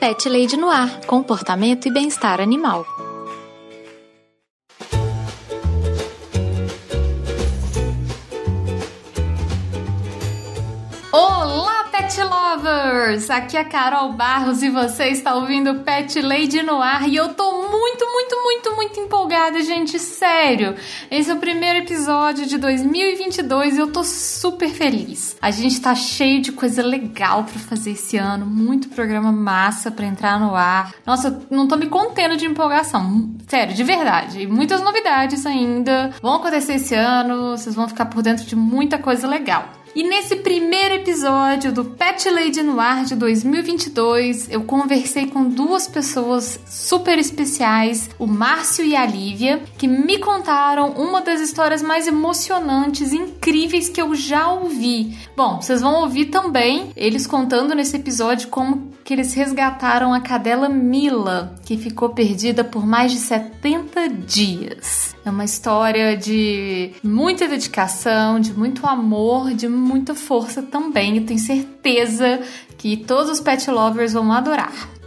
Pet Lady Noir, comportamento e bem-estar animal. Olá, Pet Lovers! Aqui é a Carol Barros e você está ouvindo Pet Lady no ar e eu tô muito, muito, muito, muito empolgada, gente, sério! Esse é o primeiro episódio de 2022 e eu tô super feliz. A gente tá cheio de coisa legal para fazer esse ano, muito programa massa para entrar no ar. Nossa, não tô me contendo de empolgação, sério, de verdade. Muitas novidades ainda vão acontecer esse ano, vocês vão ficar por dentro de muita coisa legal. E nesse primeiro episódio do Pet Lady Noir de 2022, eu conversei com duas pessoas super especiais, o Márcio e a Lívia, que me contaram uma das histórias mais emocionantes incríveis que eu já ouvi. Bom, vocês vão ouvir também eles contando nesse episódio como que eles resgataram a cadela Mila, que ficou perdida por mais de 70 dias. É uma história de muita dedicação, de muito amor, de muita força também. Eu tenho certeza que todos os pet lovers vão adorar.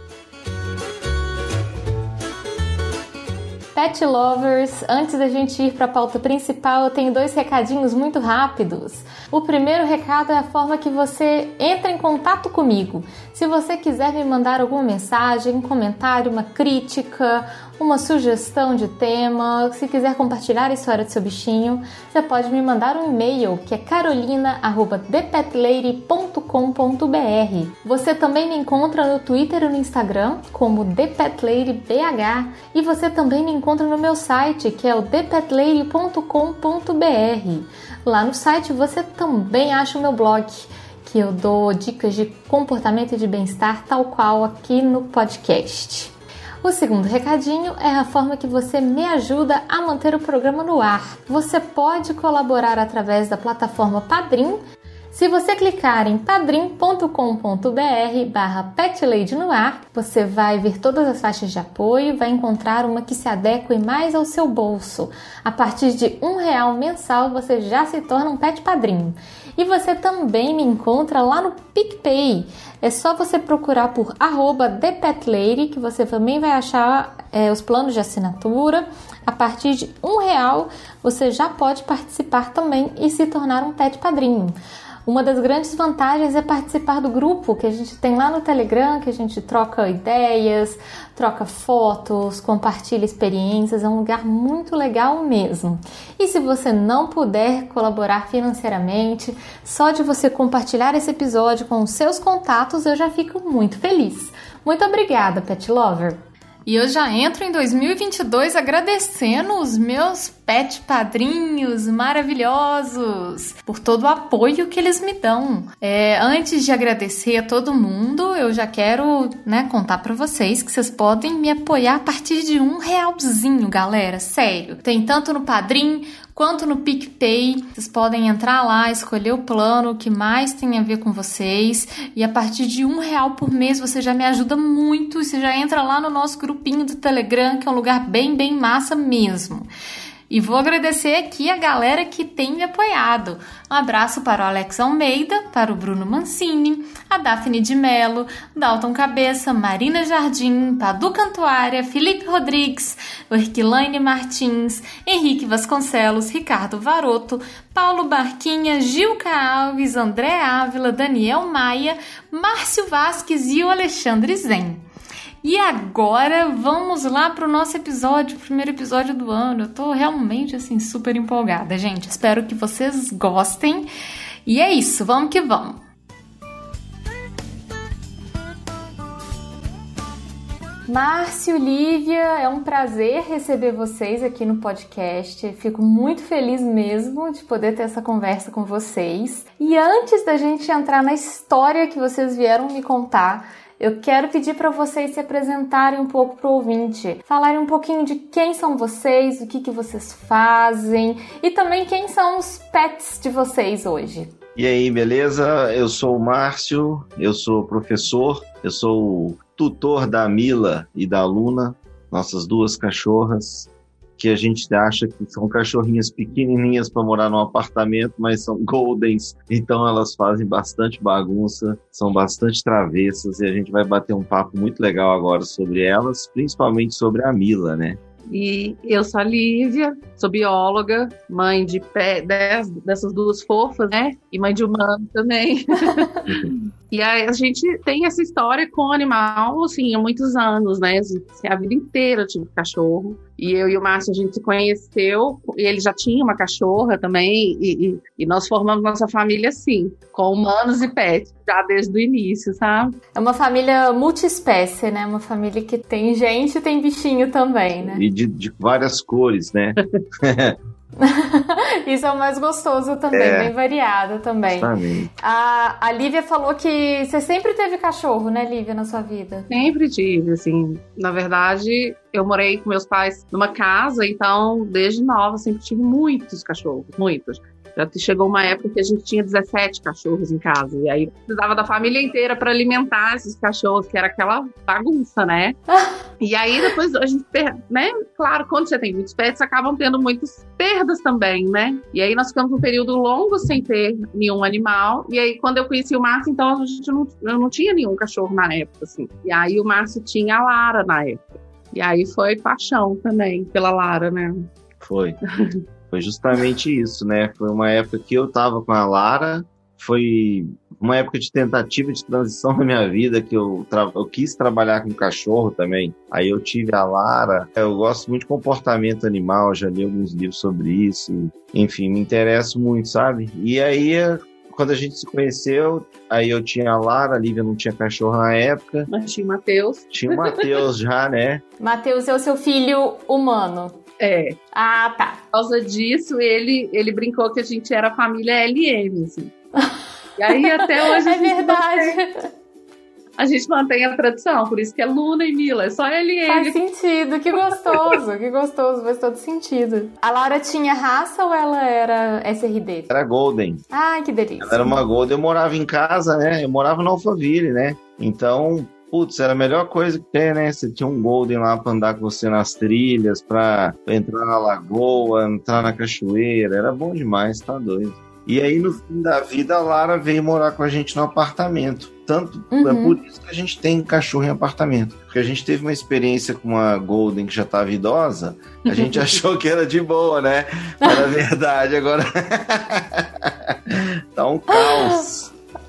Pet lovers, antes da gente ir para a pauta principal, eu tenho dois recadinhos muito rápidos. O primeiro recado é a forma que você entra em contato comigo. Se você quiser me mandar alguma mensagem, um comentário, uma crítica, uma sugestão de tema, se quiser compartilhar a história do seu bichinho, você pode me mandar um e-mail que é carolina@thepetlady.com.br. Você também me encontra no Twitter e no Instagram como ThePetLadyBH e você também me encontra no meu site que é o thepetlady.com.br. Lá no site você também acha o meu blog que eu dou dicas de comportamento e de bem-estar, tal qual aqui no podcast. O segundo recadinho é a forma que você me ajuda a manter o programa no ar. Você pode colaborar através da plataforma Padrim. Se você clicar em padrim.com.br barra no ar, você vai ver todas as faixas de apoio vai encontrar uma que se adeque mais ao seu bolso. A partir de um real mensal, você já se torna um pet padrinho. E você também me encontra lá no PicPay. É só você procurar por arroba ThePetLady que você também vai achar é, os planos de assinatura. A partir de um real você já pode participar também e se tornar um pet padrinho. Uma das grandes vantagens é participar do grupo que a gente tem lá no Telegram, que a gente troca ideias, troca fotos, compartilha experiências, é um lugar muito legal mesmo. E se você não puder colaborar financeiramente, só de você compartilhar esse episódio com os seus contatos, eu já fico muito feliz. Muito obrigada, Pet Lover! E eu já entro em 2022 agradecendo os meus pet padrinhos maravilhosos por todo o apoio que eles me dão. É, antes de agradecer a todo mundo, eu já quero né, contar para vocês que vocês podem me apoiar a partir de um realzinho, galera. Sério. Tem tanto no Padrim quanto no PicPay. Vocês podem entrar lá, escolher o plano que mais tem a ver com vocês e a partir de um real por mês você já me ajuda muito. Você já entra lá no nosso grupinho do Telegram, que é um lugar bem, bem massa mesmo. E vou agradecer aqui a galera que tem me apoiado. Um abraço para o Alex Almeida, para o Bruno Mancini, a Daphne de Mello, Dalton Cabeça, Marina Jardim, Padu Cantuária, Felipe Rodrigues, Erquilaine Martins, Henrique Vasconcelos, Ricardo Varoto, Paulo Barquinha, Gilca Alves, André Ávila, Daniel Maia, Márcio Vasques e o Alexandre Zen. E agora vamos lá para o nosso episódio, primeiro episódio do ano. Eu tô realmente assim super empolgada, gente. Espero que vocês gostem. E é isso, vamos que vamos. Márcio, Lívia, é um prazer receber vocês aqui no podcast. Fico muito feliz mesmo de poder ter essa conversa com vocês. E antes da gente entrar na história que vocês vieram me contar, eu quero pedir para vocês se apresentarem um pouco para o ouvinte, falarem um pouquinho de quem são vocês, o que, que vocês fazem e também quem são os pets de vocês hoje. E aí, beleza? Eu sou o Márcio, eu sou professor, eu sou o tutor da Mila e da Luna, nossas duas cachorras, que a gente acha que são cachorrinhas pequenininhas para morar num apartamento, mas são goldens, então elas fazem bastante bagunça, são bastante travessas e a gente vai bater um papo muito legal agora sobre elas, principalmente sobre a Mila, né? E eu sou a Lívia, sou bióloga, mãe de pé, dez, dessas duas fofas, né? E mãe de humano também. e aí a gente tem essa história com o animal, assim, há muitos anos, né? Assim, a vida inteira eu tive cachorro. E eu e o Márcio, a gente se conheceu, e ele já tinha uma cachorra também, e, e, e, nós formamos nossa família assim, com humanos e pets, já desde o início, sabe? É uma família multiespécie, né? Uma família que tem gente e tem bichinho também, né? E de, de várias cores, né? Isso é o mais gostoso também, é, bem variado também. A, a Lívia falou que você sempre teve cachorro, né, Lívia, na sua vida? Sempre tive, assim. Na verdade, eu morei com meus pais numa casa, então, desde nova, sempre tive muitos cachorros, muitos. Já chegou uma época que a gente tinha 17 cachorros em casa. E aí precisava da família inteira para alimentar esses cachorros, que era aquela bagunça, né? e aí depois a gente, né? Claro, quando você tem muitos pets, acabam tendo muitas perdas também, né? E aí nós ficamos um período longo sem ter nenhum animal. E aí quando eu conheci o Márcio, então a gente não, eu não tinha nenhum cachorro na época, assim. E aí o Márcio tinha a Lara na época. E aí foi paixão também pela Lara, né? Foi. Foi justamente isso, né? Foi uma época que eu tava com a Lara, foi uma época de tentativa de transição na minha vida que eu, eu quis trabalhar com cachorro também. Aí eu tive a Lara. Eu gosto muito de comportamento animal, já li alguns livros sobre isso. Enfim, me interesso muito, sabe? E aí quando a gente se conheceu, aí eu tinha a Lara, a Lívia não tinha cachorro na época. Mas tinha o Matheus. Tinha o Matheus já, né? Matheus é o seu filho humano. É. Ah, tá. Por causa disso, ele, ele brincou que a gente era a família LM, assim. E aí até hoje. é verdade. Mantém, a gente mantém a tradição, por isso que é Luna e Mila, é só LM. Faz sentido, que gostoso, que gostoso, faz todo sentido. A Laura tinha raça ou ela era SRD? Era Golden. Ai, que delícia. Ela era uma Golden, eu morava em casa, né? Eu morava no Alphaville, né? Então, putz, era a melhor coisa que tem, né? Você tinha um Golden lá pra andar com você nas trilhas, pra, entrar na lagoa, entrar na cachoeira. Era bom demais, tá doido. E aí, no fim da vida, a Lara veio morar com a gente no apartamento. Tanto é uhum. é por isso que a gente tem cachorro em apartamento. Porque a gente teve uma experiência com uma Golden que já estava idosa, a gente achou que era de boa, né? Era verdade, agora. tá um caos.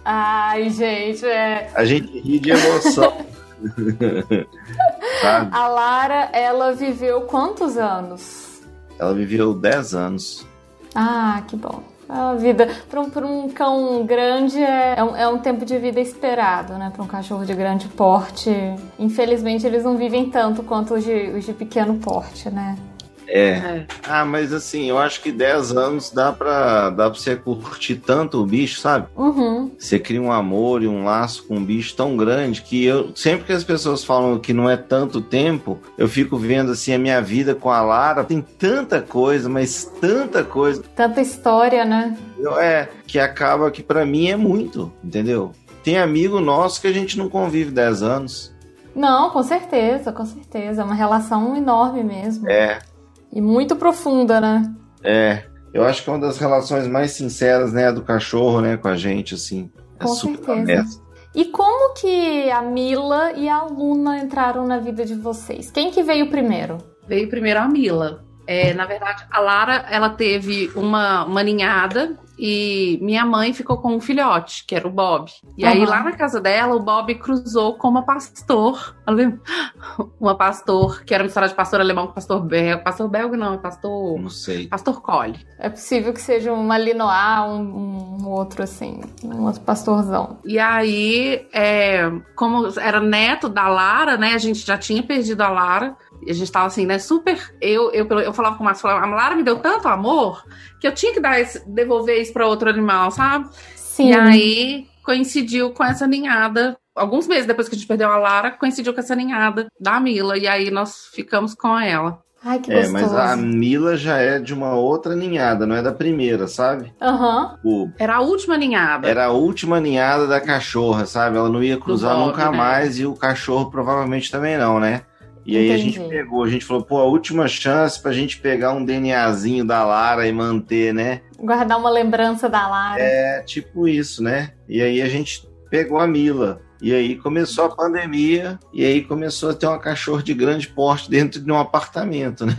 Ai, gente, é. A gente ri de emoção. a Lara, ela viveu quantos anos? Ela viveu 10 anos. Ah, que bom. A vida, para um, um cão grande, é, é um, é um tempo de vida esperado, né? Para um cachorro de grande porte. Infelizmente, eles não vivem tanto quanto os de, os de pequeno porte, né? É. é. Ah, mas assim, eu acho que 10 anos dá pra, dá pra você curtir tanto o bicho, sabe? Uhum. Você cria um amor e um laço com um bicho tão grande que eu, sempre que as pessoas falam que não é tanto tempo, eu fico vendo assim a minha vida com a Lara. Tem tanta coisa, mas tanta coisa. Tanta história, né? É, que acaba que para mim é muito, entendeu? Tem amigo nosso que a gente não convive 10 anos. Não, com certeza, com certeza. É uma relação enorme mesmo. É. E muito profunda, né? É. Eu acho que é uma das relações mais sinceras, né, do cachorro, né, com a gente, assim. É com certeza. E como que a Mila e a Luna entraram na vida de vocês? Quem que veio primeiro? Veio primeiro a Mila. É, na verdade, a Lara, ela teve uma, uma ninhada e minha mãe ficou com um filhote, que era o Bob. E uhum. aí, lá na casa dela, o Bob cruzou com uma pastor. Uma pastor, que era uma história de pastor alemão com pastor belga. Pastor belga não, é pastor. Não sei. Pastor Collie. É possível que seja um Malinois, um, um outro assim, um outro pastorzão. E aí, é, como era neto da Lara, né? A gente já tinha perdido a Lara. E a gente tava assim, né? Super. Eu, eu, eu falava com o Márcio, a Lara me deu tanto amor que eu tinha que dar esse, devolver isso para outro animal, sabe? Sim. E aí coincidiu com essa ninhada. Alguns meses depois que a gente perdeu a Lara, coincidiu com essa ninhada da Mila. E aí nós ficamos com ela. Ai, que gostoso. É, mas a Mila já é de uma outra ninhada, não é da primeira, sabe? Aham. Uhum. Era a última ninhada. Era a última ninhada da cachorra, sabe? Ela não ia cruzar Bob, nunca né? mais e o cachorro provavelmente também não, né? E aí Entendi. a gente pegou, a gente falou, pô, a última chance pra gente pegar um DNAzinho da Lara e manter, né? Guardar uma lembrança da Lara. É tipo isso, né? E aí a gente pegou a Mila. E aí começou a pandemia, e aí começou a ter uma cachorra de grande porte dentro de um apartamento, né?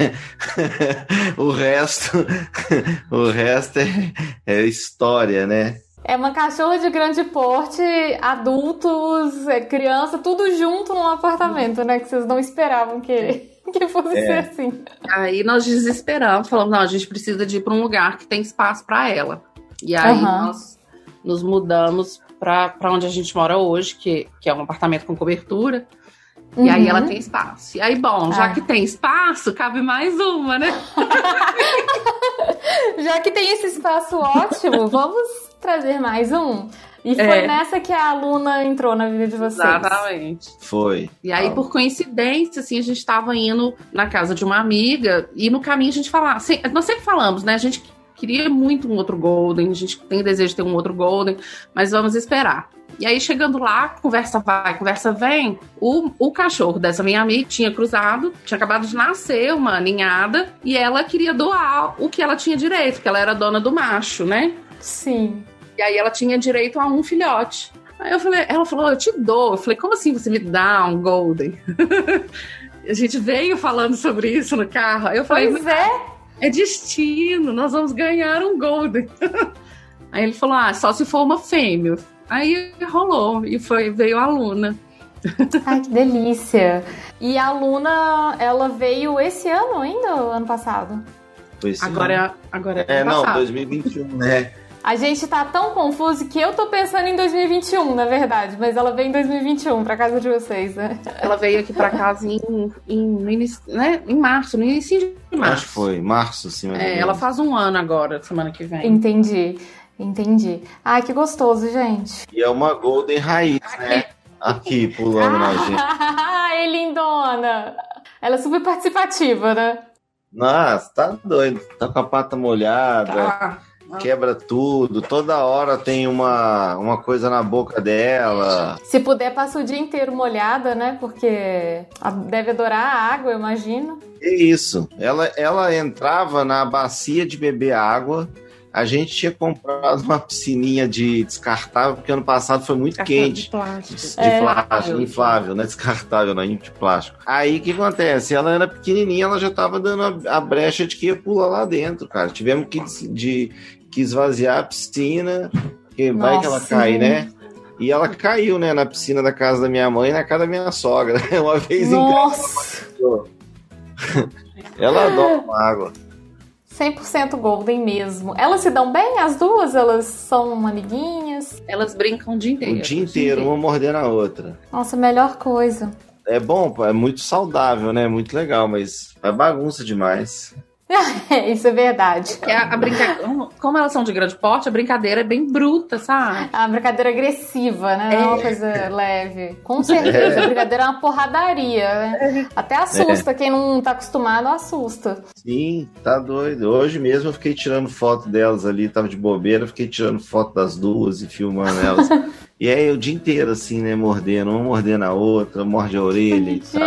o resto, o resto é, é história, né? É uma cachorra de grande porte, adultos, é, criança, tudo junto num apartamento, né? Que vocês não esperavam que, que fosse É. ser assim. Aí nós desesperamos, falamos, não, a gente precisa de ir para um lugar que tem espaço para ela. E aí Aham. nós nos mudamos para onde a gente mora hoje, que, que é um apartamento com cobertura. E aí Uhum. ela tem espaço. E aí, bom, já Ah. que tem espaço, cabe mais uma, né? Já que tem esse espaço ótimo, vamos trazer mais um. E foi É. nessa que a aluna entrou na vida de vocês. Exatamente. Foi. E aí, Ah. por coincidência, assim, a gente estava indo na casa de uma amiga e no caminho a gente falava. assim, nós sempre falamos, né? A gente queria muito um outro Golden, a gente tem desejo de ter um outro Golden, mas vamos esperar. E aí, chegando lá, conversa vai, conversa vem. O, o cachorro dessa minha amiga tinha cruzado, tinha acabado de nascer uma ninhada, e ela queria doar o que ela tinha direito, porque ela era dona do macho, né? Sim. E aí ela tinha direito a um filhote. Aí eu falei, ela falou, eu te dou. Eu falei, como assim você me dá um Golden? a gente veio falando sobre isso no carro. Aí eu falei, Pois é. é destino, nós vamos ganhar um Golden. aí ele falou, ah, só se for uma fêmea. Aí rolou, e foi, veio a Luna. Ai, que delícia. E a aluna, ela veio esse ano ainda ou ano passado? Foi esse ano. Agora, agora É, ano não, passado. 2021, né? A gente tá tão confuso que eu tô pensando em 2021, na verdade. Mas ela veio em 2021 pra casa de vocês, né? Ela veio aqui pra casa em, em, no né, em março, no início de março. Acho que foi, março, ou É, ela faz um ano agora, semana que vem. Entendi. Entendi. Ai, que gostoso, gente. E é uma Golden raiz, né? Aqui, pulando na gente. Ai, lindona. Ela é super participativa, né? Nossa, tá doido. Tá com a pata molhada, Tá. Quebra tudo. Toda hora tem uma, uma coisa na boca dela. Se puder, passa o dia inteiro molhada, né? Porque deve adorar a água, eu imagino. É isso. Ela, ela entrava na bacia de beber água. A gente tinha comprado uma piscininha de descartável, porque ano passado foi muito quente. De plástico. De É. plástico, inflável, não é descartável, não, de plástico. Aí o que acontece? Ela era pequenininha, ela já tava dando a, a brecha de que ia pular lá dentro, cara. Tivemos que, de, que esvaziar a piscina, porque vai que ela Nossa. cai, né? E ela caiu, né, na piscina da casa da minha mãe e na casa da minha sogra. Uma vez em Nossa! casa. Ela adora uma água. 100% Golden mesmo. Elas se dão bem, as duas? Elas são amiguinhas? Elas brincam o dia inteiro. O dia inteiro, uma mordendo a outra. Nossa, melhor coisa. É bom, é muito saudável, né? Muito legal, mas é bagunça demais. É, isso é verdade. É a, a brinca... Como elas são de grande porte, a brincadeira é bem bruta, sabe? É uma brincadeira agressiva, né? Não é uma coisa leve. Com certeza, a brincadeira é uma porradaria, né? Até assusta. Quem não tá acostumado, assusta. Sim, tá doido. Hoje mesmo eu fiquei tirando foto delas ali, tava de bobeira, fiquei tirando foto das duas e filmando elas. e aí o dia inteiro assim, né, mordendo, uma mordendo a outra, morde a orelha e tal.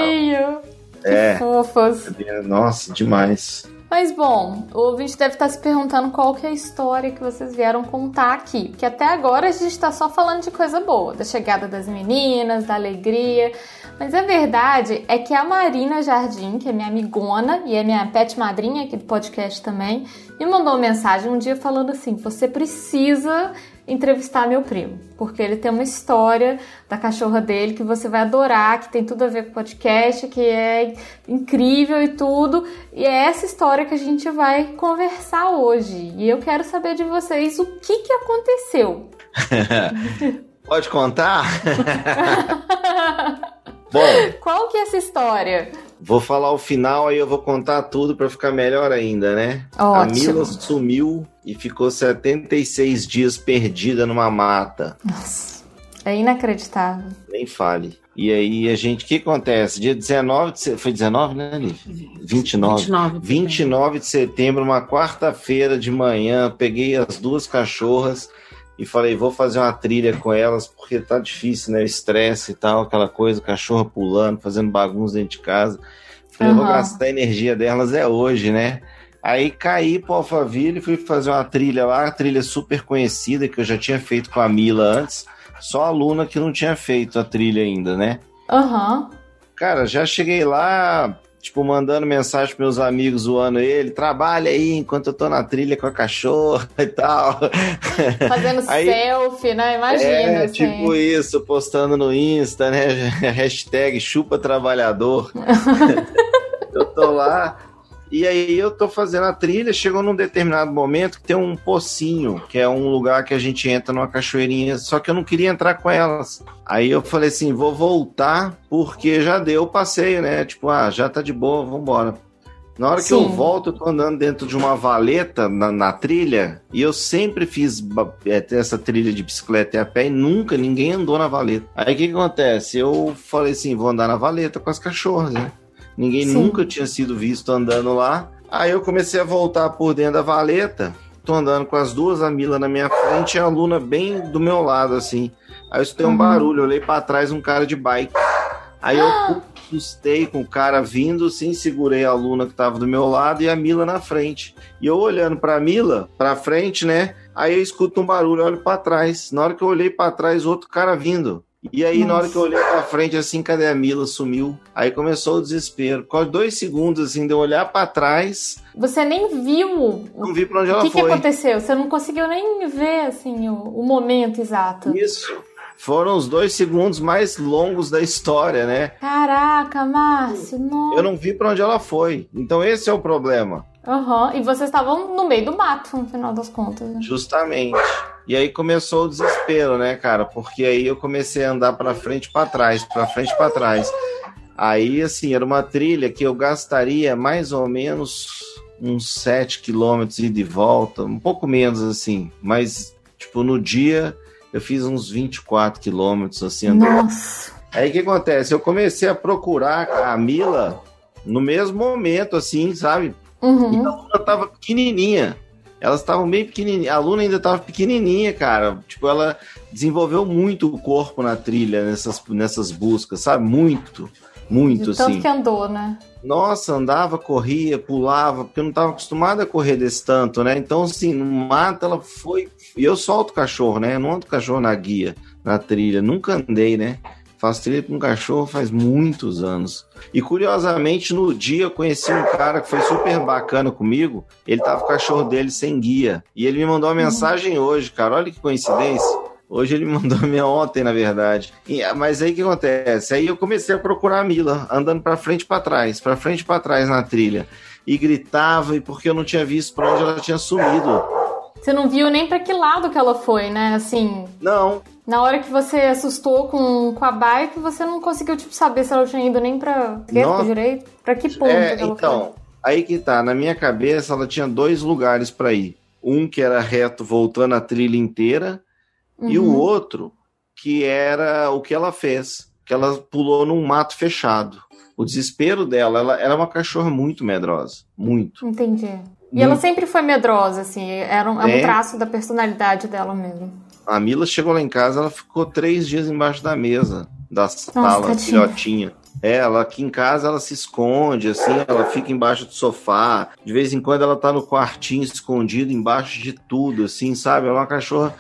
Que É. fofas. Nossa, demais. Mas bom, o ouvinte deve estar se perguntando qual que é a história que vocês vieram contar aqui. Porque até agora a gente está só falando de coisa boa, da chegada das meninas, da alegria. Mas a verdade é que a Marina Jardim, que é minha amigona e é minha pet madrinha aqui do podcast também, me mandou uma mensagem um dia falando assim: você precisa entrevistar meu primo, porque ele tem uma história da cachorra dele que você vai adorar, que tem tudo a ver com o podcast, que é incrível e tudo. E é essa história que a gente vai conversar hoje. E eu quero saber de vocês o que, que aconteceu. Pode contar? Bom, Qual que é essa história? Vou falar o final, aí eu vou contar tudo pra ficar melhor ainda, né? A Mila sumiu e ficou 76 dias perdida numa mata. Nossa, é inacreditável. Nem fale. E aí a gente, o que acontece? Dia 19 de setembro, foi 19, né, Lívia? 29. 29. 29 de setembro, uma quarta-feira de manhã, peguei as duas cachorras e falei, vou fazer uma trilha com elas, porque tá difícil, né? Estresse e tal, aquela coisa, cachorro pulando, fazendo bagunça dentro de casa. Falei, uhum. vou gastar a energia delas é hoje, né? Aí caí pro Alphaville, fui fazer uma trilha lá, trilha super conhecida, que eu já tinha feito com a Mila antes. Só a Luna que não tinha feito a trilha ainda, né? Aham. Uhum. Cara, já cheguei lá, tipo, mandando mensagem pros meus amigos zoando ele, trabalha aí enquanto eu tô na trilha com a cachorra e tal. Fazendo aí, selfie, né? Imagina. É, assim. tipo isso, postando no Insta, né? Hashtag chupa trabalhador. eu tô lá, e aí eu tô fazendo a trilha, chegou num determinado momento que tem um pocinho, que é um lugar que a gente entra numa cachoeirinha, só que eu não queria entrar com elas. Aí eu falei assim, vou voltar porque já deu o passeio, né? Tipo, ah, já tá de boa, vambora. Na hora Sim. que eu volto, eu tô andando dentro de uma valeta na, na trilha, e eu sempre fiz é, essa trilha de bicicleta e a pé, e nunca ninguém andou na valeta. Aí o que, que acontece? Eu falei assim, vou andar na valeta com as cachorras, né? Ninguém Sim. nunca tinha sido visto andando lá. Aí eu comecei a voltar por dentro da valeta. Tô andando com as duas, a Mila na minha frente e a Luna bem do meu lado, assim. Aí eu escutei um uhum. barulho, olhei para trás, um cara de bike. Aí eu assustei com o cara vindo, assim, segurei a Luna que tava do meu lado e a Mila na frente. E eu olhando pra Mila, pra frente, né? Aí eu escuto um barulho, olho para trás. Na hora que eu olhei para trás, outro cara vindo. E aí, Nossa. na hora que eu olhei pra frente, assim, cadê a Mila? Sumiu. Aí começou o desespero. Com dois segundos, assim, de eu olhar para trás. Você nem viu. Não vi pra onde ela foi. O que, que aconteceu? Você não conseguiu nem ver, assim, o, o momento exato. Isso. Foram os dois segundos mais longos da história, né? Caraca, Márcio, não. Eu não vi para onde ela foi. Então esse é o problema. Aham, uhum. e vocês estavam no meio do mato, no final das contas. Né? Justamente. E aí começou o desespero, né, cara? Porque aí eu comecei a andar para frente para trás, para frente para trás. Aí, assim, era uma trilha que eu gastaria mais ou menos uns 7 quilômetros e de volta, um pouco menos, assim. Mas, tipo, no dia eu fiz uns 24 quilômetros, assim, andando. Nossa! Aí o que acontece? Eu comecei a procurar a Mila no mesmo momento, assim, sabe? Uhum. E a Luna tava pequenininha. Elas estavam bem pequenininhas. A Luna ainda tava pequenininha, cara. Tipo, ela desenvolveu muito o corpo na trilha, nessas, nessas buscas, sabe? Muito, muito, De tanto assim. que andou, né? Nossa, andava, corria, pulava, porque eu não estava acostumado a correr desse tanto, né? Então, assim, no mato ela foi. E eu solto o cachorro, né? Eu não ando cachorro na guia, na trilha. Nunca andei, né? Faço trilha com cachorro faz muitos anos. E curiosamente, no dia eu conheci um cara que foi super bacana comigo. Ele tava com o cachorro dele sem guia. E ele me mandou uma mensagem hoje, cara. Olha que coincidência. Hoje ele me mandou a minha ontem, na verdade. E, mas aí o que acontece? Aí eu comecei a procurar a Mila, andando para frente e para trás, para frente e para trás na trilha. E gritava, e porque eu não tinha visto para onde ela tinha sumido. Você não viu nem para que lado que ela foi, né? Assim. Não. Na hora que você assustou com, com a bike, você não conseguiu tipo saber se ela tinha ido nem para esquerda, direito, para que ponto é, que ela então, foi. aí que tá, na minha cabeça ela tinha dois lugares para ir. Um que era reto voltando a trilha inteira uhum. e o uhum. outro que era o que ela fez, que ela pulou num mato fechado. O desespero dela, ela era uma cachorra muito medrosa, muito. Entendi. E ela sempre foi medrosa, assim, era um, é um é. traço da personalidade dela mesmo. A Mila chegou lá em casa, ela ficou três dias embaixo da mesa da sala, Nossa, filhotinha. É, ela aqui em casa ela se esconde, assim, ela fica embaixo do sofá. De vez em quando ela tá no quartinho escondido embaixo de tudo, assim, sabe? Ela é uma cachorra.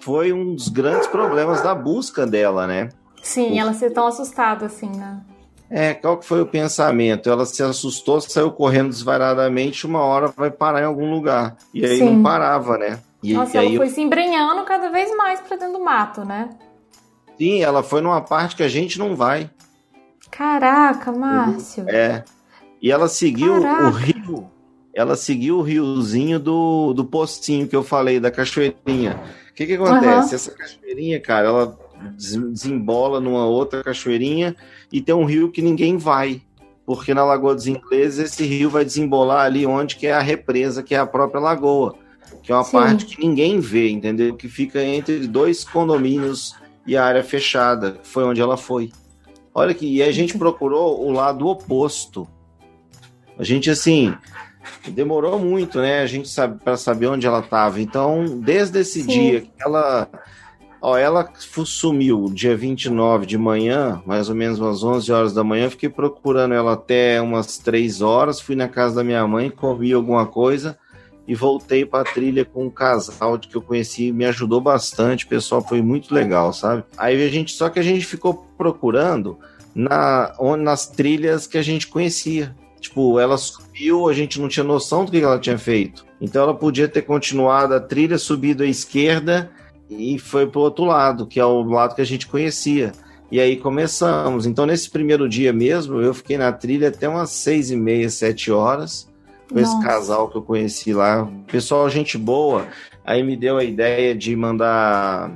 Foi um dos grandes problemas da busca dela, né? Sim, ela ser tão assustada, assim, né? É, qual que foi o pensamento? Ela se assustou, saiu correndo desvairadamente, uma hora vai parar em algum lugar. E aí Sim. não parava, né? E, Nossa, e ela aí... foi se embrenhando cada vez mais pra dentro do mato, né? Sim, ela foi numa parte que a gente não vai. Caraca, Márcio. É. E ela seguiu Caraca. o rio. Ela seguiu o riozinho do, do postinho que eu falei, da cachoeirinha. O que que acontece? Uhum. Essa cachoeirinha, cara, ela desembola numa outra cachoeirinha e tem um rio que ninguém vai, porque na Lagoa dos Ingleses esse rio vai desembolar ali onde que é a represa, que é a própria lagoa, que é uma Sim. parte que ninguém vê, entendeu? Que fica entre dois condomínios e a área fechada, que foi onde ela foi. Olha que e a gente procurou o lado oposto. A gente assim, demorou muito, né? A gente sabe para saber onde ela estava. Então, desde esse Sim. dia que ela Ó, ela sumiu dia 29 de manhã, mais ou menos umas 11 horas da manhã. Fiquei procurando ela até umas 3 horas. Fui na casa da minha mãe, comi alguma coisa e voltei para a trilha com um casal que eu conheci. Me ajudou bastante, pessoal foi muito legal, sabe? Aí a gente, só que a gente ficou procurando na, nas trilhas que a gente conhecia. Tipo, ela subiu, a gente não tinha noção do que ela tinha feito. Então ela podia ter continuado a trilha, subido à esquerda e foi pro outro lado, que é o lado que a gente conhecia. E aí começamos. Então, nesse primeiro dia mesmo, eu fiquei na trilha até umas seis e meia, sete horas, com Nossa. esse casal que eu conheci lá. Pessoal, gente boa. Aí me deu a ideia de mandar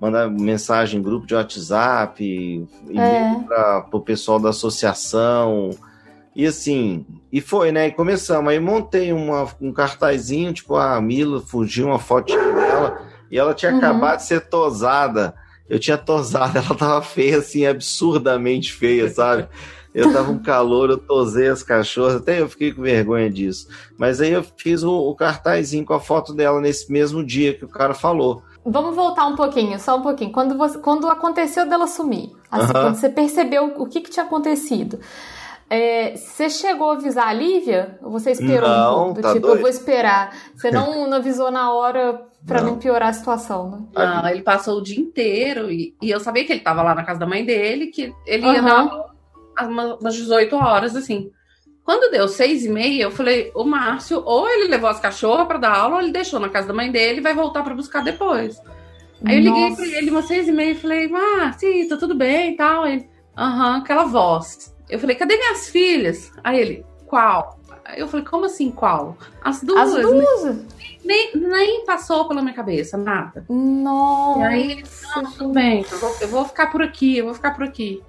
mandar mensagem em grupo de WhatsApp, e é. para o pessoal da associação. E assim, e foi, né? E começamos. Aí montei uma, um cartazinho, tipo, a Mila fugiu uma fotinha dela. E ela tinha uhum. acabado de ser tosada. Eu tinha tosado, ela tava feia, assim, absurdamente feia, sabe? Eu tava um calor, eu tosei as cachorras, até eu fiquei com vergonha disso. Mas aí eu fiz o, o cartazinho com a foto dela nesse mesmo dia que o cara falou. Vamos voltar um pouquinho, só um pouquinho. Quando, você, quando aconteceu dela sumir, assim, uhum. quando você percebeu o que, que tinha acontecido, é, você chegou a avisar a Lívia? Ou você esperou não, um pouco? Do tá tipo, doido. eu vou esperar. Você não, não avisou na hora Pra não. não. piorar a situação, né? Não, ele passou o dia inteiro e, e eu sabia que ele tava lá na casa da mãe dele, que ele ia uhum. dar umas 18 horas, assim. Quando deu seis e meia, eu falei, o Márcio, ou ele levou as cachorras para dar aula, ou ele deixou na casa da mãe dele e vai voltar para buscar depois. Aí eu liguei pra ele umas seis e meia e falei, Márcio, tá tudo bem e tal. Ele, aham, aquela voz. Eu falei, cadê minhas filhas? Aí ele, qual? Eu falei, como assim, qual? As duas. As duas? Nem, nem passou pela minha cabeça, nada. Nossa. E aí ele não, tudo bem, eu vou, eu vou ficar por aqui, eu vou ficar por aqui.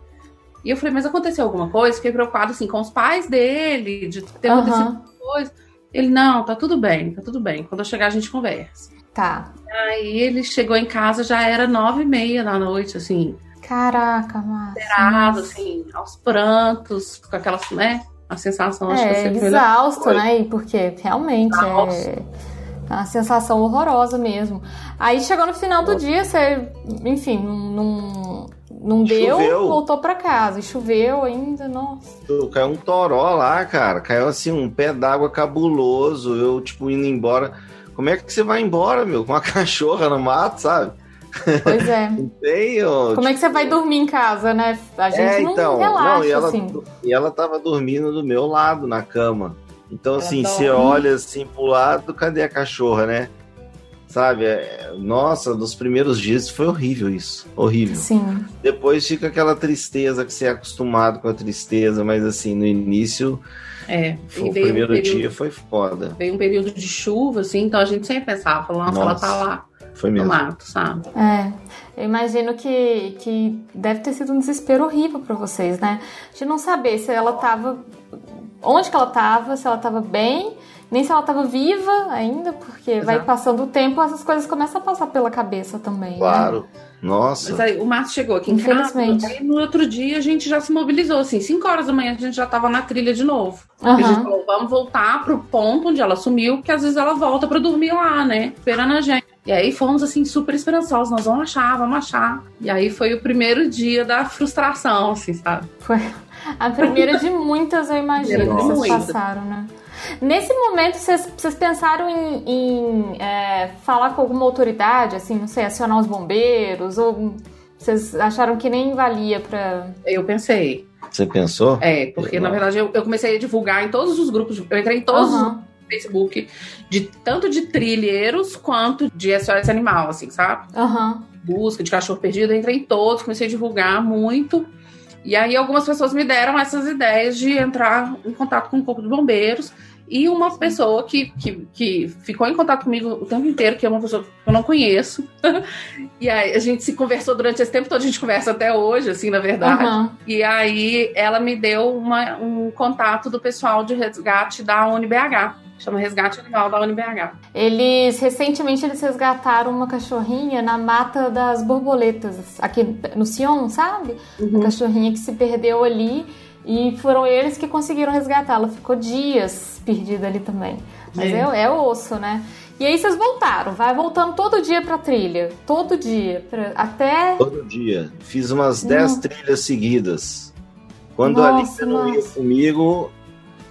E eu falei, mas aconteceu alguma coisa? Fiquei preocupado, assim, com os pais dele, de ter uhum. acontecido alguma coisa. Ele, não, tá tudo bem, tá tudo bem. Quando eu chegar, a gente conversa. Tá. Aí ele chegou em casa, já era nove e meia da noite, assim. Caraca, mano. Desesperado, assim, aos prantos, com aquelas, né? A sensação, é, acho que você exausto, né? Porque realmente é uma sensação horrorosa mesmo. Aí chegou no final do dia, você, enfim, não, não deu, choveu. voltou para casa. E choveu ainda, nossa. Caiu um toró lá, cara. Caiu assim um pé d'água cabuloso. Eu, tipo, indo embora. Como é que você vai embora, meu? Com uma cachorra no mato, sabe? Pois é. Tenho, Como tipo... é que você vai tipo dormir em casa, né? A gente é, então, não relaxa, não, e ela, assim. E ela tava dormindo do meu lado na cama. Então, assim, você olha assim pro lado, cadê a cachorra, né? Sabe? É, nossa, nos primeiros dias foi horrível isso. Horrível. Sim. Depois fica aquela tristeza que você é acostumado com a tristeza, mas assim, no início. É, o primeiro um período, dia foi foda. Veio um período de chuva, assim, então a gente sempre pensava, nossa, nossa ela tá lá foi mesmo. no mato, sabe? É. Eu imagino que, que deve ter sido um desespero horrível para vocês, né? De não saber se ela tava onde que ela estava, se ela estava bem, nem se ela estava viva ainda, porque Exato. vai passando o tempo, essas coisas começam a passar pela cabeça também. Né? Claro. Né? Nossa. Mas aí o Márcio chegou aqui em casa, aí no outro dia a gente já se mobilizou, assim, 5 horas da manhã a gente já estava na trilha de novo. Uhum. A gente falou, vamos voltar pro ponto onde ela sumiu, porque às vezes ela volta para dormir lá, né? Esperando a gente. E aí fomos assim super esperançosos, nós vamos achar, vamos achar. E aí foi o primeiro dia da frustração, assim, sabe? Foi a primeira de muitas, eu imagino, que vocês passaram, né? Nesse momento, vocês, vocês pensaram em, em é, falar com alguma autoridade, assim, não sei, acionar os bombeiros, ou vocês acharam que nem valia para? Eu pensei. Você pensou? É, porque na verdade eu, eu, comecei a divulgar em todos os grupos, eu entrei em todos uhum. os Facebook, de, tanto de trilheiros quanto de SOS Animal, assim, sabe? Uhum. Busca de cachorro perdido, entrei em todos, comecei a divulgar muito. E aí algumas pessoas me deram essas ideias de entrar em contato com o corpo de bombeiros e uma pessoa que, que, que ficou em contato comigo o tempo inteiro, que é uma pessoa que eu não conheço. e aí a gente se conversou durante esse tempo todo, a gente conversa até hoje, assim, na verdade. Uhum. E aí ela me deu uma, um contato do pessoal de resgate da UniBH. Chama Resgate Animal da UniBH. Eles, recentemente, eles resgataram uma cachorrinha na Mata das Borboletas, aqui no Sion, sabe? Uhum. Uma cachorrinha que se perdeu ali E foram eles que conseguiram resgatá-la. Ficou dias perdida ali também. Mas é, é, é osso, né? E aí vocês voltaram, vai voltando todo dia pra trilha. Todo dia. Pra, até. Todo dia. Fiz umas 10 trilhas seguidas. Quando nossa, a Lívia não ia comigo,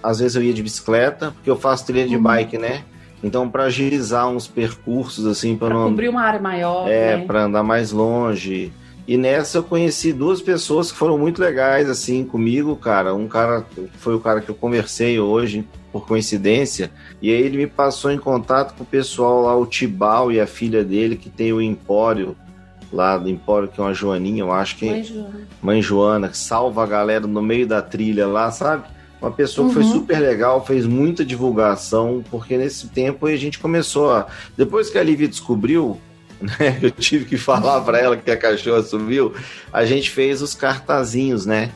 às vezes eu ia de bicicleta, porque eu faço trilha de uhum. bike, né? Então, para agilizar uns percursos, assim, para não. cobrir uma área maior. É, né? para andar mais longe. E nessa eu conheci duas pessoas que foram muito legais, assim, comigo, cara. Um cara foi o cara que eu conversei hoje, por coincidência, e aí ele me passou em contato com o pessoal lá, o Tibal e a filha dele, que tem o Empório, lá do Empório, que é uma Joaninha, eu acho que. Mãe Joana. Mãe Joana, que salva a galera no meio da trilha lá, sabe? Uma pessoa que foi uhum. super legal, fez muita divulgação, porque nesse tempo a gente começou a. Depois que a Lívia descobriu, né? Eu tive que falar para ela que a cachorra sumiu. A gente fez os cartazinhos, né?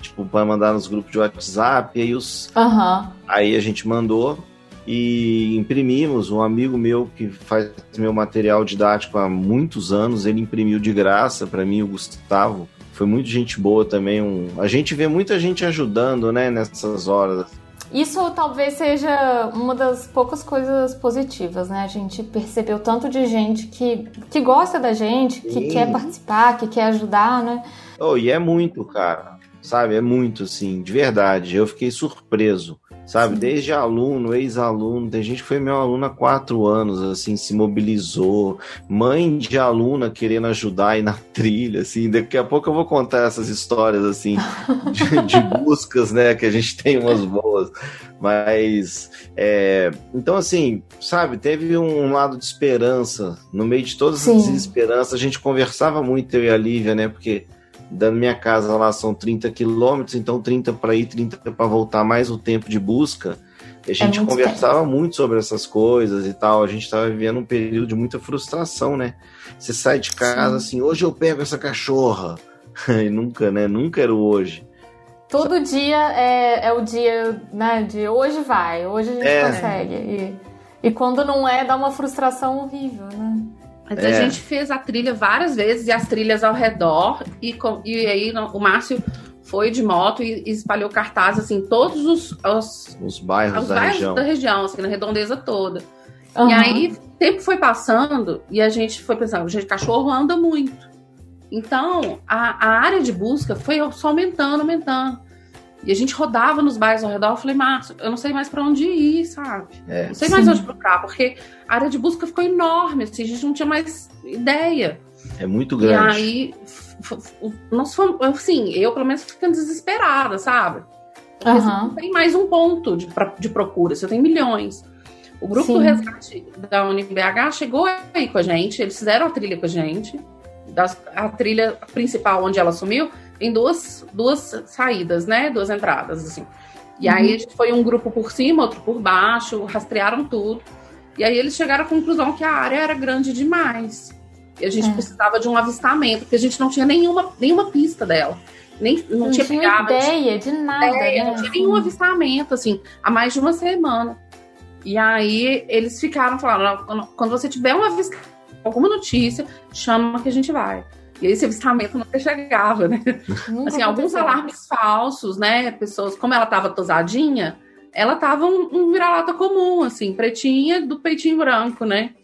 tipo, para mandar nos grupos de WhatsApp, e aí os. Uhum. Aí a gente mandou e imprimimos. Um amigo meu que faz meu material didático há muitos anos, ele imprimiu de graça para mim, o Gustavo. Foi muito gente boa também. Um... A gente vê muita gente ajudando, né, nessas horas. Isso talvez seja uma das poucas coisas positivas, né? A gente percebeu tanto de gente que, que gosta da gente, que Sim. quer participar, que quer ajudar, né? Oh, e é muito, cara sabe? É muito assim, de verdade. Eu fiquei surpreso, sabe? Desde aluno, ex-aluno, tem gente que foi meu aluno há quatro anos, assim, se mobilizou. Mãe de aluna querendo ajudar aí na trilha, assim. Daqui a pouco eu vou contar essas histórias, assim, de, de buscas, né? Que a gente tem umas boas. Mas, é... então, assim, sabe? Teve um lado de esperança. No meio de todas as desesperanças, a gente conversava muito, eu e a Lívia, né? Porque da minha casa lá são 30 quilômetros, então 30 para ir, 30 para voltar, mais o tempo de busca. A gente é muito conversava tempo. muito sobre essas coisas e tal. A gente estava vivendo um período de muita frustração, né? Você sai de casa Sim. assim, hoje eu pego essa cachorra. e nunca, né? Nunca era o hoje. Todo dia é, é o dia, né? De hoje vai, hoje a gente é. consegue. E, e quando não é, dá uma frustração horrível, né? Mas é. a gente fez a trilha várias vezes e as trilhas ao redor. E, e aí o Márcio foi de moto e espalhou cartazes assim, todos os, os, os bairros, os da, bairros região. da região, assim, na redondeza toda. Uhum. E aí o tempo foi passando e a gente foi pensando, gente, cachorro anda muito. Então a, a área de busca foi só aumentando, aumentando. E a gente rodava nos bairros ao redor. Eu falei, Márcio, eu não sei mais para onde ir, sabe? É, não sei sim. mais onde procurar, porque a área de busca ficou enorme, assim, a gente não tinha mais ideia. É muito grande. E aí, nós fomos, assim, eu pelo menos ficando desesperada, sabe? Porque uhum. não tem mais um ponto de, de procura, você tem milhões. O grupo Sim. do resgate da UniBH chegou aí com a gente, eles fizeram a trilha com a gente. Das, a trilha principal onde ela sumiu, em duas, duas saídas, né? Duas entradas, assim. E uhum. aí a gente foi um grupo por cima, outro por baixo, rastrearam tudo. E aí eles chegaram à conclusão que a área era grande demais. E a gente é. precisava de um avistamento, porque a gente não tinha nenhuma, nenhuma pista dela. Nem, não, não tinha, tinha pegado, ideia de nada. Ideia, né? Não tinha nenhum avistamento, assim, há mais de uma semana. E aí eles ficaram falando: quando você tiver um avistamento, alguma notícia, chama que a gente vai. E esse avistamento nunca chegava, né? Nunca assim, alguns alarmes falsos, né? Pessoas, como ela tava tosadinha, ela tava um, um vira-lata comum, assim, pretinha do peitinho branco, né?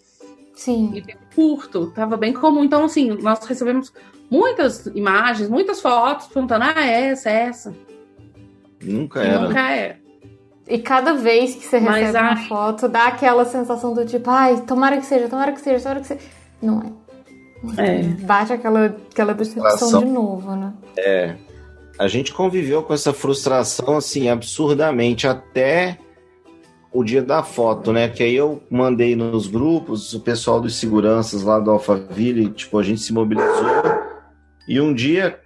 Sim. E curto, tava bem comum. Então, assim, nós recebemos muitas imagens, muitas fotos, perguntando: ah, é essa, é essa. Nunca era. Nunca é. E cada vez que você recebe uma foto, dá aquela sensação do tipo, ai, tomara que seja, tomara que seja, tomara que seja. Não é. É. Bate aquela, aquela decepção de novo, né? É. A gente conviveu com essa frustração, assim, absurdamente, até o dia da foto, né? Que aí eu mandei nos grupos, o pessoal dos seguranças lá do Alphaville, tipo, a gente se mobilizou. E um dia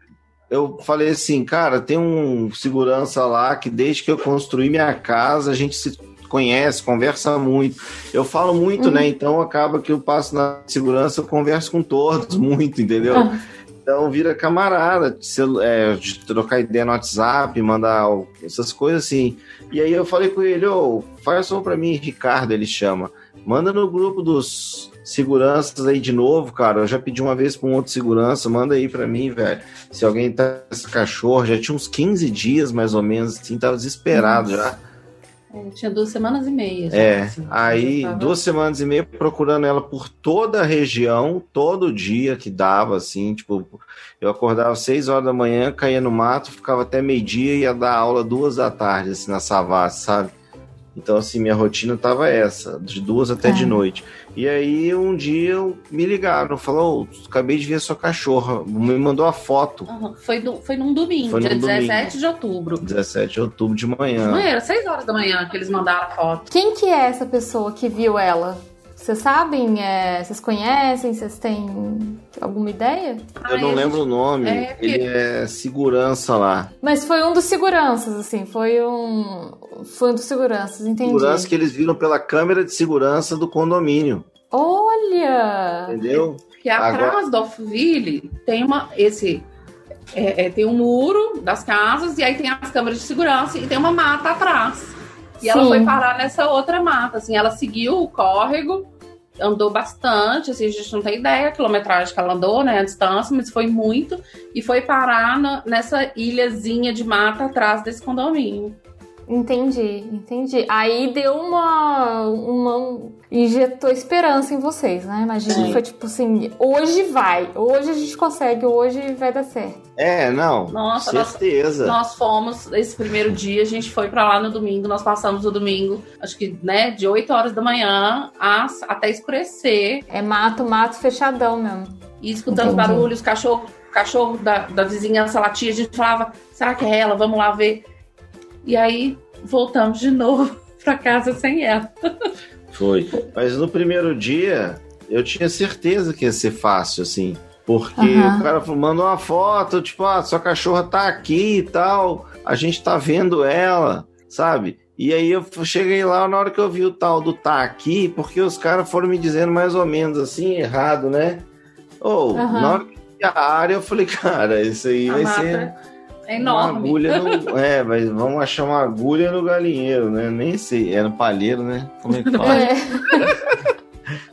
eu falei assim, cara, tem um segurança lá que desde que eu construí minha casa, a gente se conhece, conversa muito. Eu falo muito, né? uhum. né? Então acaba que eu passo na segurança, eu converso com todos muito, entendeu? Uhum. Então vira camarada, de, é, de, trocar ideia no WhatsApp, mandar essas coisas assim. E aí eu falei com ele, ô, oh, faz só pra mim, Ricardo, ele chama. Manda no grupo dos seguranças aí de novo, cara. Eu já pedi uma vez para um outro segurança, manda aí para mim, velho. Se alguém tá esse cachorro, já tinha uns 15 dias mais ou menos, assim, tava desesperado Nossa. já. É, tinha duas semanas e meia. Já, é, assim, aí tava... duas semanas e meia procurando ela por toda a região, todo dia que dava, assim, tipo, eu acordava seis horas da manhã, caía no mato, ficava até meio-dia e ia dar aula duas da tarde, assim, na Savassi, sabe? Então, assim, minha rotina tava essa, de duas até é. de noite. E aí, um dia, me ligaram, falou, oh, acabei de ver sua cachorra, me mandou a foto. Uhum. Foi, do, foi num domingo, foi dia num 17 domingo. de outubro. 17 de outubro de manhã. De manhã, era 6 horas da manhã que eles mandaram a foto. Quem que é essa pessoa que viu ela? Vocês sabem? É, vocês conhecem? Vocês têm alguma ideia? Eu não lembro o nome. É, Ele é segurança lá. Mas foi um dos seguranças, assim. Foi um. Foi um dos seguranças, entendi. Segurança que eles viram pela câmera de segurança do condomínio. Olha! Entendeu? Que atrás Agora... do Alphaville tem uma. Esse. É, é, tem um muro das casas e aí tem as câmeras de segurança e tem uma mata atrás. E Sim. ela foi parar nessa outra mata, assim, ela seguiu o córrego andou bastante, assim, a gente não tem ideia a quilometragem que ela andou, né, a distância, mas foi muito, e foi parar na, nessa ilhazinha de mata atrás desse condomínio. Entendi, entendi. Aí deu uma, uma. injetou esperança em vocês, né? Imagina que foi tipo assim: hoje vai, hoje a gente consegue, hoje vai dar certo. É, não. Nossa, certeza. Nós, nós fomos, esse primeiro dia, a gente foi para lá no domingo, nós passamos o domingo, acho que, né, de 8 horas da manhã até escurecer. É mato, mato fechadão mesmo. E escutando Entendi. barulhos, cachorro, cachorro da, da vizinhança latia, a gente falava: será que é ela? Vamos lá ver e aí voltamos de novo para casa sem ela. Foi. Mas no primeiro dia, eu tinha certeza que ia ser fácil, assim. Porque uhum. o cara mandou uma foto, tipo, ah, sua cachorra tá aqui e tal, a gente tá vendo ela, sabe? E aí eu cheguei lá na hora que eu vi o tal do tá aqui, porque os caras foram me dizendo mais ou menos assim, errado, né? Ou, oh, uhum. na hora que eu vi a área, eu falei, cara, isso aí a vai mata. ser é enorme. Uma agulha no, é, mas vamos achar uma agulha no galinheiro, né? Nem sei. É no palheiro, né? Como é que fala? É.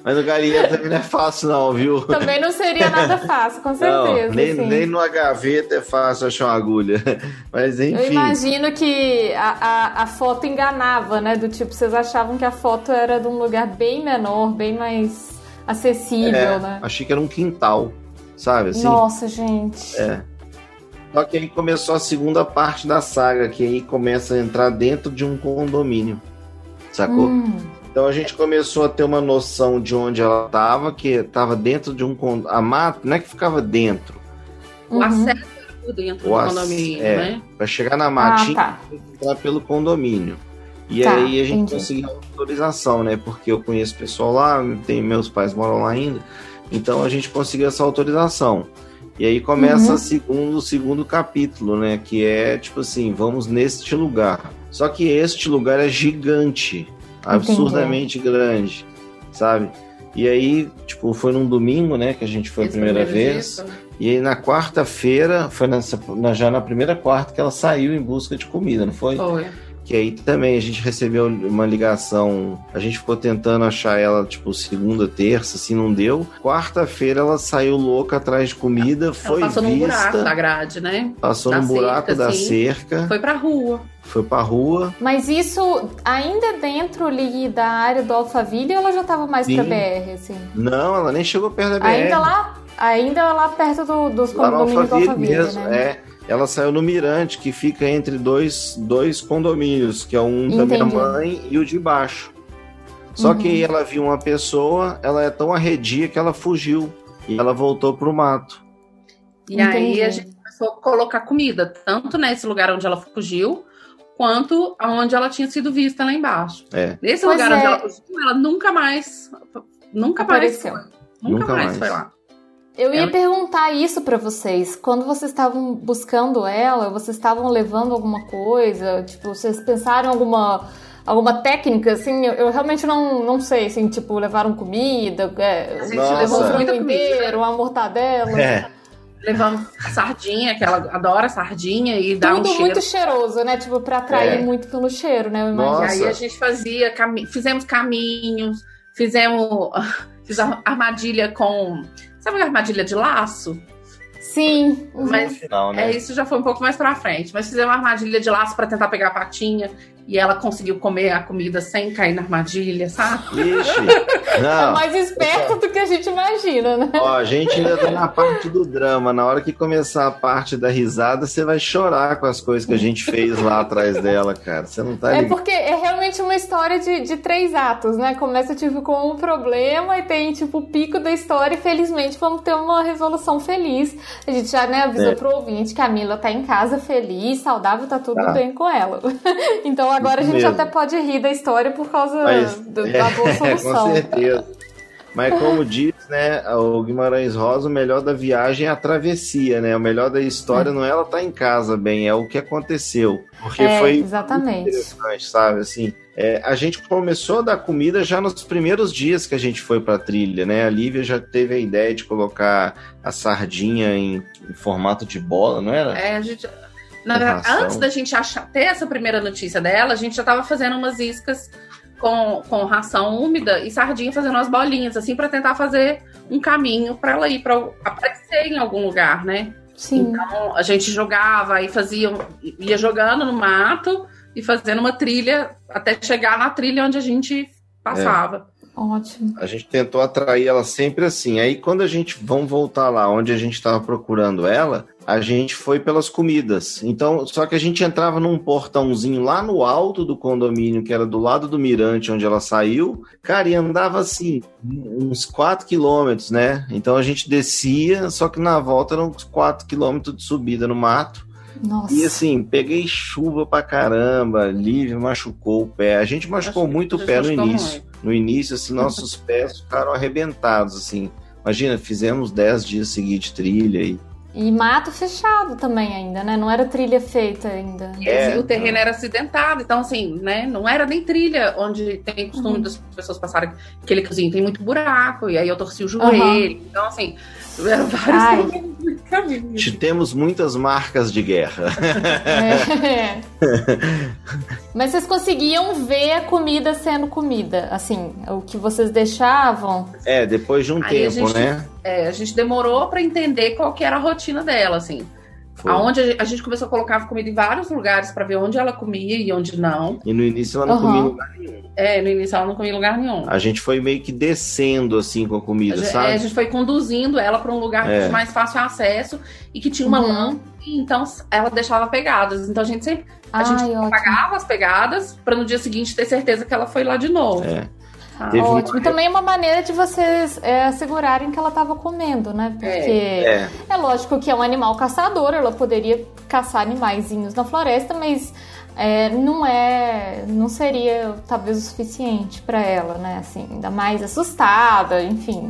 Mas o galinheiro também não é fácil, não, viu? Também não seria nada fácil, com certeza. Não, nem, assim. nem numa gaveta é fácil achar uma agulha. Mas enfim. Eu imagino que a, a, a, foto enganava, né? Do tipo, vocês achavam que a foto era de um lugar bem menor, bem mais acessível, é, né? Achei que era um quintal, sabe? Assim, Nossa, gente. É. Só que aí começou a segunda parte da saga, que aí começa a entrar dentro de um condomínio. Sacou? Hum. Então a gente começou a ter uma noção de onde ela estava, que estava dentro de um a mata, não é que ficava dentro. O uhum. acesso era por dentro o do condomínio, é, né? Para chegar na matinha, ah, tá. entrar pelo condomínio. E tá, aí a gente entendi. conseguiu autorização, né? Porque eu conheço pessoal lá, tem meus pais moram lá ainda. Então a gente conseguiu essa autorização. E aí começa uhum. segundo, o segundo capítulo, né? Que é tipo assim, vamos neste lugar. Só que este lugar é gigante, absurdamente Entendi. grande, sabe? E aí, tipo, foi num domingo, né, que a gente foi Esse a primeira vez. Dia, e aí na quarta-feira, foi nessa, na, já na primeira quarta que ela saiu em busca de comida, não foi? Foi. Que aí também a gente recebeu uma ligação, a gente ficou tentando achar ela, tipo, segunda, terça, assim, não deu. Quarta-feira ela saiu louca atrás de comida, ela foi passou vista. Passou no buraco da grade, né? Passou da no buraco cerca, da assim, cerca. Foi pra rua. Foi pra rua. Mas isso ainda dentro ali da área do Alphaville ou ela já tava mais Sim. pra BR, assim? Não, ela nem chegou perto da BR. Ainda lá, ainda lá perto do, dos condomínios do Alphaville, mesmo, né? É ela saiu no Mirante, que fica entre dois, dois condomínios, que é um Entendi. da minha mãe e o de baixo. Só uhum. que ela viu uma pessoa, ela é tão arredia que ela fugiu e ela voltou pro mato. E Entendi. aí a gente começou a colocar comida, tanto nesse lugar onde ela fugiu, quanto aonde ela tinha sido vista lá embaixo. É. Nesse pois lugar é. onde ela fugiu, ela nunca mais, nunca Apareceu. mais foi. Nunca, nunca mais, mais foi lá. Eu ia ela... perguntar isso para vocês. Quando vocês estavam buscando ela, vocês estavam levando alguma coisa? Tipo, vocês pensaram em alguma alguma técnica, assim, eu, eu, realmente não, não sei, assim, tipo, levaram comida, é, a gente Nossa. levou um frango inteiro, uma mortadela. É. Levamos sardinha, que ela adora sardinha e dá Tudo um cheiro. muito cheiroso, né? Tipo, pra atrair é. muito pelo cheiro, né? E aí a gente fazia, cami fizemos caminhos, fizemos Fiz armadilha com. Sabe a armadilha de laço? Sim. Mas Final, né? é, isso já foi um pouco mais pra frente. Mas fizemos uma armadilha de laço pra tentar pegar a patinha. E ela conseguiu comer a comida sem cair na armadilha, sabe? Ixi. É Não. mais esperto do que a gente imagina, né? Ó, a gente ainda tá na parte do drama. Na hora que começar a parte da risada, você vai chorar com as coisas que a gente fez lá atrás dela, cara. Você não tá É porque é realmente uma história de, de três atos, né? Começa, tipo, com um problema e tem, tipo, o pico da história e felizmente vamos ter uma resolução feliz. A gente já, né, avisou É. pro ouvinte que a Mila tá em casa feliz, saudável, tá tudo Tá. bem com ela. Então agora a gente mesmo. até pode rir da história por causa Mas, do- é, da boa solução. com certeza. Mas como diz, né, o Guimarães Rosa, o melhor da viagem é a travessia, né? O melhor da história não é ela estar em casa bem, é o que aconteceu. Porque É, foi exatamente. interessante, sabe? Assim, é, a gente começou a dar comida já nos primeiros dias que a gente foi pra trilha, né? A Lívia já teve a ideia de colocar a sardinha em, em formato de bola, não era? É, a gente. Na antes da gente achar, ter essa primeira notícia dela, a gente já tava fazendo umas iscas com, com ração úmida e sardinha fazendo umas bolinhas, assim, pra tentar fazer um caminho pra ela ir para aparecer em algum lugar, né? Sim. Então a gente jogava e fazia, ia jogando no mato e fazendo uma trilha até chegar na trilha onde a gente passava. Ótimo. A gente tentou atrair ela sempre assim. Aí quando a gente vamos voltar lá onde a gente estava procurando ela, a gente foi pelas comidas. Então, só que a gente entrava num portãozinho lá no alto do condomínio, que era do lado do mirante onde ela saiu, cara, e andava assim, uns 4 quilômetros, né? Então a gente descia, só que na volta eram uns 4 quilômetros de subida no mato. Nossa. E assim, peguei chuva pra caramba, Lívia machucou o pé. A gente machucou Acho- muito o pé no início. muito. No início, assim, nossos pés ficaram arrebentados, assim. Imagina, fizemos 10 dias seguidos de trilha e E mato fechado também ainda, né? Não era trilha feita ainda. E É, assim, o terreno não. era acidentado, então assim, né, não era nem trilha onde tem costume Uhum. das pessoas passarem aquele caminho, tem muito buraco, e aí eu torci o joelho, então assim, eram vários Ai. temos muitas marcas de guerra. É. Mas vocês conseguiam ver a comida sendo comida, assim, o que vocês deixavam. É, depois de um Aí tempo, gente- né? É, a gente demorou pra entender qual que era a rotina dela, assim. Foi. Aonde a gente- a gente começou a colocar comida em vários lugares pra ver onde ela comia e onde não. E no início ela não Aham. comia em lugar nenhum. É, no início ela não comia em lugar nenhum. A gente foi meio que descendo, assim, com a A comida, gente, é, sabe? a gente foi conduzindo ela para um lugar É. de mais fácil acesso e que tinha uma Uhum. lâmpada, então ela deixava pegadas. Então a gente sempre a Ai, gente ótimo. apagava as pegadas para no dia seguinte ter certeza que ela foi lá de novo. É. Ah, Teve uma Ótimo. E também é uma maneira de vocês é, assegurarem que ela estava comendo, né? Porque é. É, lógico que é um animal caçador, ela poderia caçar animaizinhos na floresta, mas é, não é, não seria talvez o suficiente para ela, né? Assim, ainda mais assustada, enfim.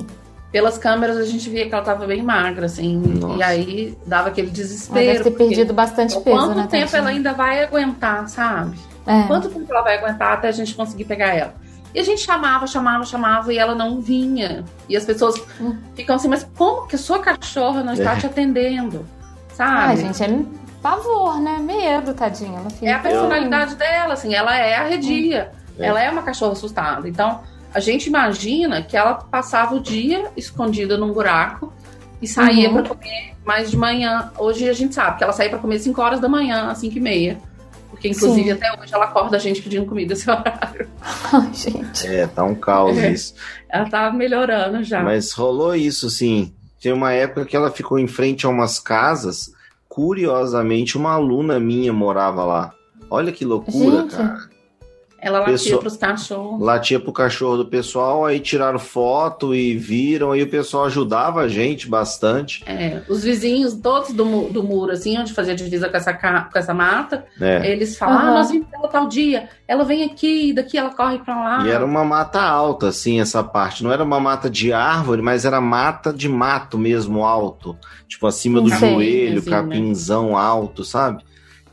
Pelas câmeras a gente via que ela tava bem magra, assim. Nossa. E aí dava aquele Ela desespero. deve ter perdido bastante peso, Quanto né? tempo ela ainda vai aguentar, sabe? É. Quanto tempo ela vai aguentar até a gente conseguir pegar ela? E a gente chamava, chamava, chamava e ela não vinha. E as pessoas Hum. ficam assim, mas como que a sua cachorra não está É. te atendendo? Sabe? Ai, gente, é pavor, né? Medo, tadinha. Ela fica... É a personalidade dela, assim, ela é arredia. É. Ela é uma cachorra assustada. Então, a gente imagina que ela passava o dia escondida num buraco e saía Uhum. pra comer mais de manhã. Hoje a gente sabe que ela saía pra comer 5 horas da manhã, às 5 e meia. Porque, inclusive, Sim. até hoje ela acorda a gente pedindo comida esse horário. Ai, gente. é, tá um caos É. isso. Ela tá melhorando já. Mas rolou isso, sim. Tem uma época que ela ficou em frente a umas casas. Curiosamente, uma aluna minha morava lá. Olha que loucura, Gente. cara. Ela latia Pessoa- pros cachorros. Latia pro cachorro do pessoal, aí tiraram foto e viram, aí o pessoal ajudava a gente bastante. É, os vizinhos todos do, do muro, assim, onde fazia divisa com essa, com essa mata, né? eles falam, Aham. ah, nós vimos ela tal dia, ela vem aqui, daqui ela corre pra lá. E era uma mata alta, assim, essa parte. Não era uma mata de árvore, mas era mata de mato mesmo, alto. Tipo, acima do joelho, assim, né? capinzão alto, sabe?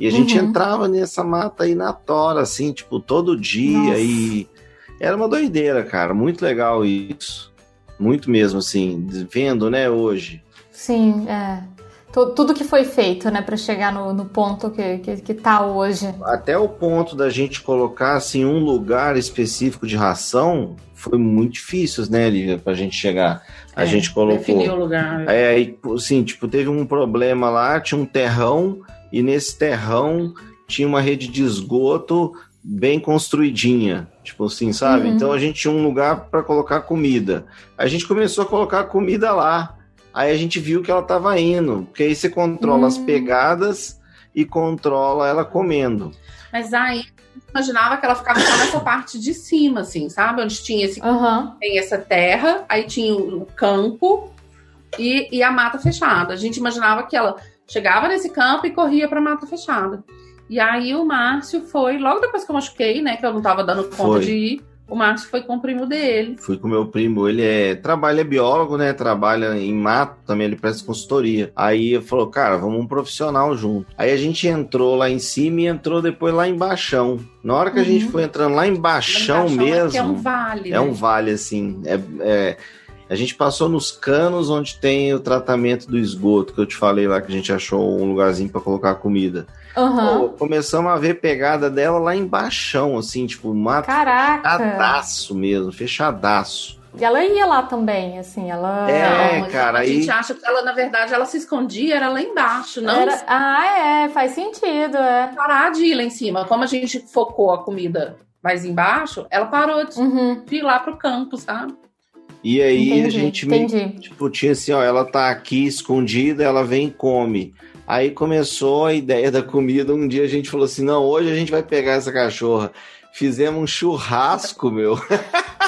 E a gente Uhum. entrava nessa mata aí na tora, assim, tipo, todo dia. Nossa. E era uma doideira, cara. Muito legal isso. Muito mesmo, assim, vendo, né, hoje. Sim, é. tudo que foi feito, né, para chegar no, no, ponto que, que, que tá hoje. Até o ponto da gente colocar assim um lugar específico de ração foi muito difícil, né, Lívia, pra gente chegar. A é, gente colocou. Definir o lugar. É, aí, assim, tipo, teve um problema lá, tinha um terrão, e nesse terrão tinha uma rede de esgoto bem construidinha, tipo assim, sabe? Uhum. Então a gente tinha um lugar para colocar comida. A gente começou a colocar comida lá. Aí a gente viu que ela estava indo, porque aí você controla as hum. pegadas e controla ela comendo. Mas aí imaginava que ela ficava só nessa parte de cima, assim, sabe? Onde tinha esse, uhum. tem essa terra, aí tinha o campo e, e a mata fechada. A gente imaginava que ela chegava nesse campo e corria para mata fechada. E aí o Márcio foi, logo depois que eu machuquei, né? Que eu não tava dando conta foi. de ir o Márcio foi com o primo dele. Fui com meu primo, ele é trabalha é biólogo, né? Trabalha em mato, também ele presta consultoria. Aí ele falou, cara, vamos um profissional junto. Aí a gente entrou lá em cima e entrou depois lá embaixo. Na hora que uhum. a gente uhum. foi entrando lá embaixo mesmo. É, é um vale. É né? um vale, assim. É, é, a gente passou nos canos onde tem o tratamento do esgoto, que eu te falei lá que a gente achou um lugarzinho para colocar comida. Uhum. Pô, começamos a ver pegada dela lá embaixo, assim, tipo, mato Caraca. fechadaço mesmo, fechadaço. E ela ia lá também, assim, ela. É, não, cara. A aí... gente acha que ela, na verdade, ela se escondia, era lá embaixo, não? Era... Ah, é, faz sentido, é. Parar de ir lá em cima. Como a gente focou a comida mais embaixo, ela parou de, uhum. de ir lá pro campo, sabe? E aí entendi, a gente meio, tipo, tinha assim, ó, ela tá aqui escondida, ela vem e come. Aí começou a ideia da comida. Um dia a gente falou assim: não, hoje a gente vai pegar essa cachorra. Fizemos um churrasco, meu.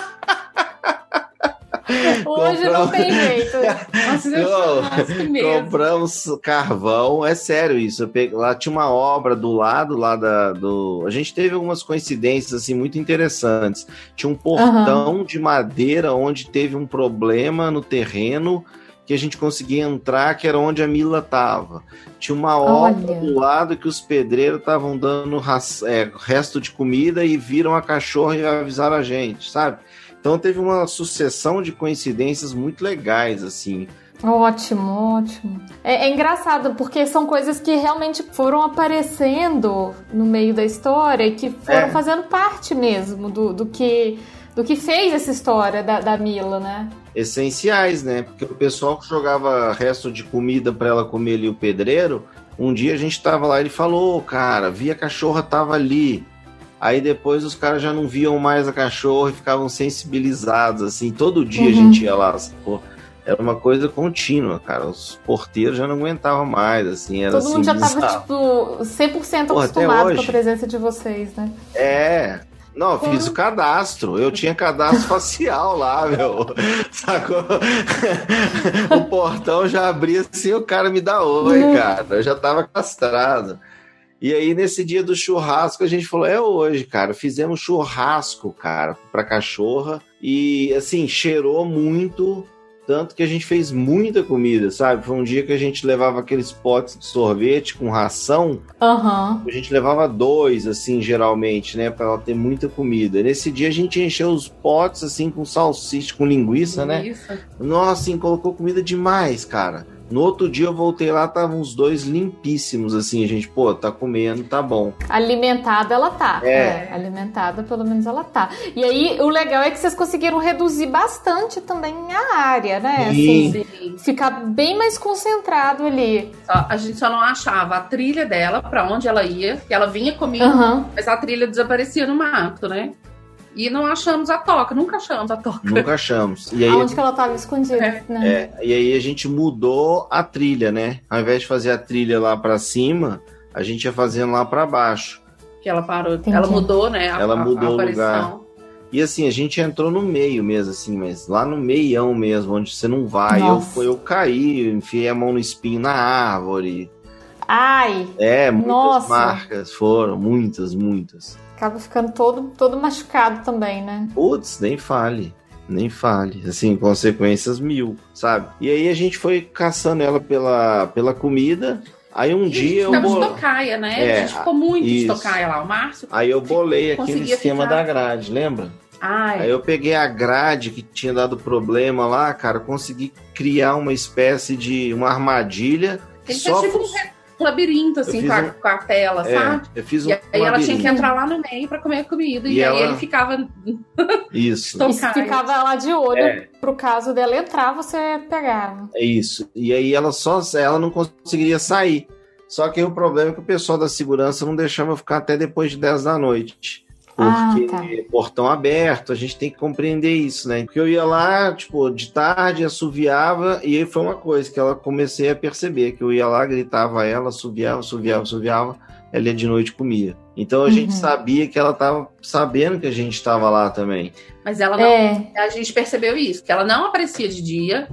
Hoje compramos... não tem jeito. não, compramos carvão, é sério isso. Peguei... Lá tinha uma obra do lado lá da, do. A gente teve algumas coincidências assim muito interessantes. Tinha um portão uhum. de madeira onde teve um problema no terreno que a gente conseguia entrar, que era onde a Mila tava. Tinha uma obra do lado que os pedreiros estavam dando é, resto de comida e viram a cachorra e avisaram a gente, sabe? Então teve uma sucessão de coincidências muito legais, assim. Ótimo, ótimo. É, é, engraçado, porque são coisas que realmente foram aparecendo no meio da história e que foram é. fazendo parte mesmo do, do, que, do que fez essa história da, da Mila, né? essenciais, né? Porque o pessoal que jogava resto de comida para ela comer ali o pedreiro, um dia a gente tava lá, ele falou, cara, vi a cachorra tava ali. Aí depois os caras já não viam mais a cachorra e ficavam sensibilizados, assim. Todo dia uhum. a gente ia lá, pô. Era uma coisa contínua, cara. Os porteiros já não aguentavam mais, assim. Era Todo assim, mundo já tava, tipo, 100% Pô, acostumado com a presença de vocês, né? É, não, fiz o cadastro. Eu tinha cadastro facial lá, meu. Sacou? o portão já abria assim, o cara me dá oi, uhum. cara. Eu já tava castrado. E aí, nesse dia do churrasco, a gente falou: é hoje, cara. Fizemos churrasco, cara, pra cachorra. E, assim, cheirou muito. Tanto que a gente fez muita comida, sabe? Foi um dia que a gente levava aqueles potes de sorvete com ração. Uhum. A gente levava dois, assim, geralmente, né? Pra ela ter muita comida. Nesse dia a gente encheu os potes, assim, com salsicha, com linguiça, linguiça. né? Nossa, assim, colocou comida demais, cara. No outro dia eu voltei lá, estavam os dois limpíssimos, assim, a gente, pô, tá comendo, tá bom. Alimentada ela tá. É. é. Alimentada, pelo menos ela tá. E aí, o legal é que vocês conseguiram reduzir bastante também a área, né? Sim. Assim, ficar bem mais concentrado ali. Só, a gente só não achava a trilha dela, para onde ela ia, que ela vinha comigo, uhum. mas a trilha desaparecia no mato, né? E não achamos a toca, nunca achamos a toca. Nunca achamos. E aí, Aonde que ela estava escondida, é. né? É, e aí a gente mudou a trilha, né? Ao invés de fazer a trilha lá para cima, a gente ia fazendo lá para baixo. Que ela parou, Entendi. ela mudou, né? A, ela mudou o lugar. E assim, a gente entrou no meio mesmo, assim, mas lá no meião mesmo, onde você não vai. Eu, eu caí, enfiei a mão no espinho na árvore. Ai! É, muitas nossa. marcas foram, muitas, muitas acaba ficando todo, todo machucado também, né? Putz, nem fale. Nem fale. Assim, consequências mil, sabe? E aí a gente foi caçando ela pela, pela comida. Aí um e dia eu bolei. tocaia, né? É, a gente ficou muito isso. de tocaia lá. O Márcio. Aí eu bolei aquele esquema ficar... da grade, lembra? Ai. Aí eu peguei a grade que tinha dado problema lá, cara, consegui criar uma espécie de uma armadilha Ele Só fez tipo um um labirinto, assim, fiz com a, um- com a tela, É, sabe? eu fiz um E aí ela tinha que entrar lá no meio pra comer a comida. E, E aí ela- ele ficava. Isso. Então, ficava lá de olho É. pro caso dela entrar, você pegava. É isso. E aí ela só ela não conseguiria sair. Só que aí o problema é que o pessoal da segurança não deixava eu ficar até depois de 10 da noite. Porque Ah, tá. portão aberto, a gente tem que compreender isso, né? Porque eu ia lá, tipo, de tarde, assoviava, e aí foi uma coisa que ela comecei a perceber, que eu ia lá, gritava ela, assoviava, assoviava, assoviava, ela ia de noite comia. Então a gente Uhum. sabia que ela tava sabendo que a gente estava lá também. Mas ela não. É, A gente percebeu isso, que ela não aparecia de dia.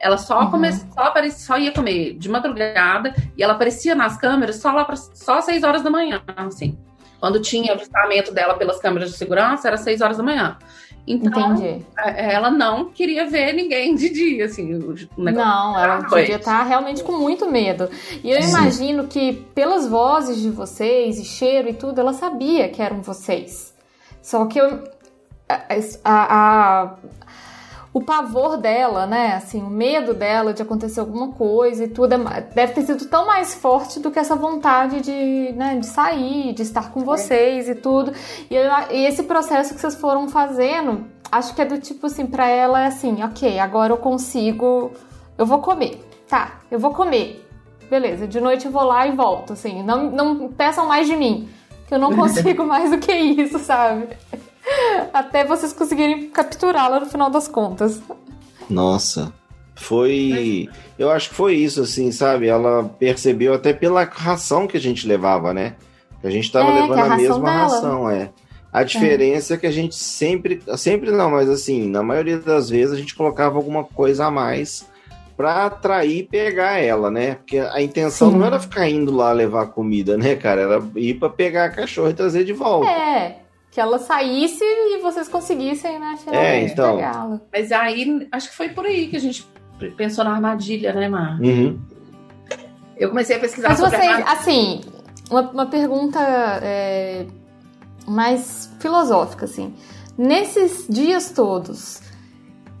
Ela só, Uhum. come... só, aparecia, só ia comer de madrugada e ela aparecia nas câmeras só lá pra... só às 6 horas da manhã, assim. Quando tinha avistamento dela pelas câmeras de segurança, era 6 horas da manhã. Então, entendi. é, ela não queria ver ninguém de dia, assim. O negócio Não, ela noite. devia estar realmente com muito medo. E eu Sim. imagino que pelas vozes de vocês e cheiro e tudo, ela sabia que eram vocês. Só que eu, a, a- a- o pavor dela, né? Assim, o medo dela de acontecer alguma coisa e tudo é deve ter sido tão mais forte do que essa vontade de, né, de sair, de estar com vocês e tudo. E, e esse processo que vocês foram fazendo, acho que é do tipo assim, pra ela é assim, ok, agora eu consigo, eu vou comer. Tá, eu vou comer. Beleza, de noite eu vou lá e volto, assim. Não, não peçam mais de mim, que eu não consigo mais do que isso, sabe? Até vocês conseguirem capturá-la no final das contas. Nossa, foi. Eu acho que foi isso, assim, sabe? Ela percebeu até pela ração que a gente levava, né? Que a gente tava É, levando a a, mesma dela. ração, é. A diferença é. que a gente sempre. Sempre não, mas assim, na maioria das vezes a gente colocava alguma coisa a mais pra atrair e pegar ela, né? Porque a intenção Sim. não era ficar indo lá levar comida, né, cara? Era ir pra pegar a cachorra e trazer de volta. É, que ela saísse e vocês conseguissem, né, finalmente então. pegá-la. Mas aí, acho que foi por aí que a gente pensou na armadilha, né, Mar? Uhum. Eu comecei a pesquisar Mas sobre vocês, armadilha. assim, uma, uma pergunta é, mais filosófica, assim. Nesses dias todos,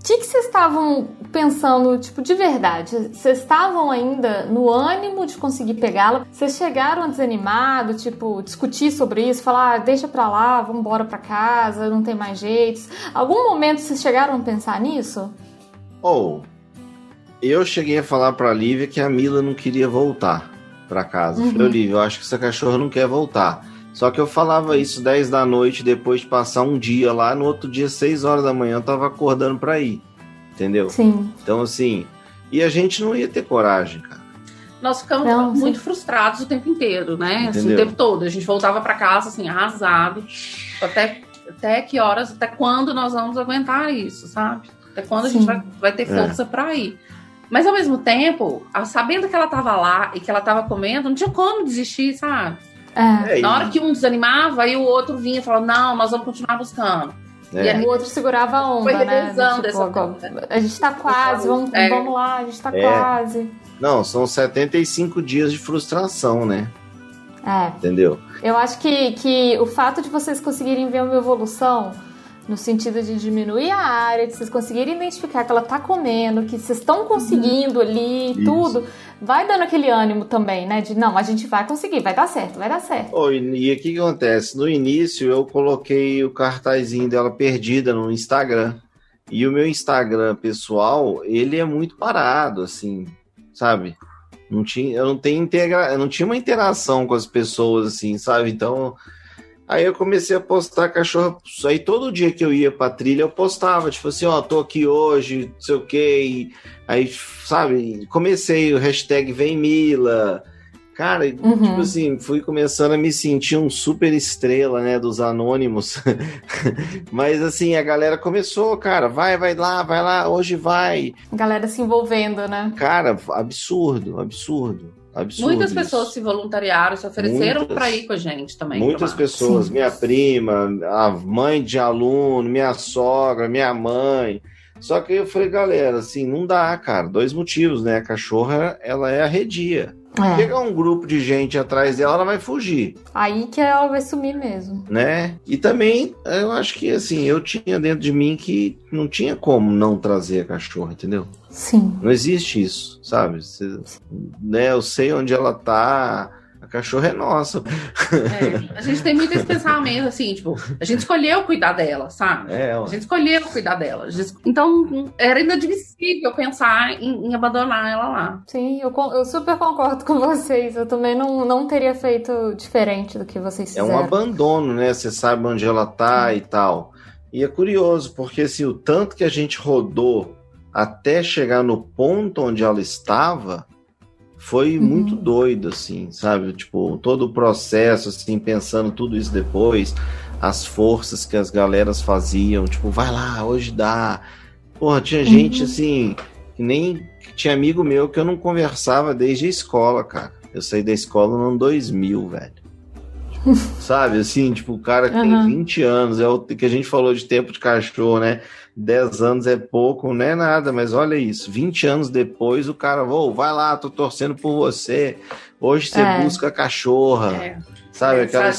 que, que vocês estavam pensando, tipo, de verdade? Vocês estavam ainda no ânimo de conseguir pegá-la? Vocês chegaram desanimado, tipo, discutir sobre isso, falar, ah, deixa pra lá, vamos embora pra casa, não tem mais jeito. Algum momento vocês chegaram a pensar nisso? Ou eu cheguei a falar pra Lívia que a Mila não queria voltar pra casa. Uhum. Falei, Lívia, eu acho que essa cachorra não quer voltar. Só que eu falava isso 10 da noite, depois de passar um dia lá, no outro dia, 6 horas da manhã, eu tava acordando pra ir. Entendeu? Sim. Então, assim, e a gente não ia ter coragem, cara. Nós ficamos Não, sim. muito frustrados o tempo inteiro, né? Assim, o tempo todo. A gente voltava pra casa, assim, arrasado. Até, até que horas, até quando nós vamos aguentar isso, sabe? Até quando a Sim. gente vai, vai ter É. força pra ir. Mas ao mesmo tempo, a- sabendo que ela tava lá e que ela tava comendo, não tinha como desistir, sabe? É. É, Na hora que um desanimava, aí o outro vinha e falava, não, nós vamos continuar buscando. é. e aí- O outro segurava a onda, Foi né? revezando Tipo, essa agora, onda. A gente tá quase, vamos, É. vamos lá, a gente tá É. quase. Não, são 75 dias de frustração, né? É. Entendeu? Eu acho que, que o fato de vocês conseguirem ver uma evolução no sentido de diminuir a área, de vocês conseguirem identificar que ela tá comendo, que vocês estão conseguindo ali, Isso. tudo, vai dando aquele ânimo também, né? De não, a gente vai conseguir, vai dar certo, vai dar certo. Ô, e o que, que acontece? No início eu coloquei o cartazinho dela perdida no Instagram. E o meu Instagram pessoal, ele é muito parado, assim, sabe? Não tinha, eu não tenho integra, eu não tinha uma interação com as pessoas, assim, sabe? Então, aí eu comecei a postar cachorro. Aí todo dia que eu ia pra trilha, eu postava, tipo assim, ó, tô aqui hoje, não sei o quê. Aí, sabe, comecei o hashtag Vem Mila. Cara, Uhum. tipo assim, fui começando a me sentir um super estrela, né, dos anônimos. Mas assim, a galera começou, cara, vai, vai lá, vai lá, hoje vai. A galera se envolvendo, né? Cara, absurdo, absurdo, absurdo. Muitas isso. pessoas se voluntariaram, se ofereceram pra ir com a gente também. Muitas pessoas, Sim. minha prima, a mãe de aluno, minha sogra, minha mãe. Só que eu falei, galera, assim, não dá, cara. Dois motivos, né? A cachorra, ela é arredia. É. Pegar um grupo de gente atrás dela, ela vai fugir. Aí que ela vai sumir mesmo. Né? E também, eu acho que assim, eu tinha dentro de mim que não tinha como não trazer a cachorra, entendeu? Sim. Não existe isso, sabe? Você, né, eu sei onde ela tá cachorra é nossa. É, a gente tem muito esse pensamento, assim, tipo, a gente escolheu cuidar dela, sabe? É, a gente escolheu cuidar dela. Então, era inadmissível pensar em, em abandonar ela lá. Sim, eu, eu, super concordo com vocês. Eu também não, não teria feito diferente do que vocês fizeram. É um abandono, né? Você sabe onde ela tá e tal. E é curioso, porque assim, o tanto que a gente rodou até chegar no ponto onde ela estava foi uhum. muito doido, assim, sabe? Tipo, todo o processo, assim, pensando tudo isso depois, as forças que as galeras faziam, tipo, vai lá, hoje dá. Porra, tinha gente, uhum. assim, que nem. Tinha amigo meu que eu não conversava desde a escola, cara. Eu saí da escola no ano 2000, velho. Sabe, assim, tipo, o cara que uhum. tem 20 anos, é o que a gente falou de tempo de cachorro, né? 10 anos é pouco, não é nada, mas olha isso, 20 anos depois o cara, vou, vai lá, tô torcendo por você. Hoje você é. busca a cachorra. É. Sabe, aquela,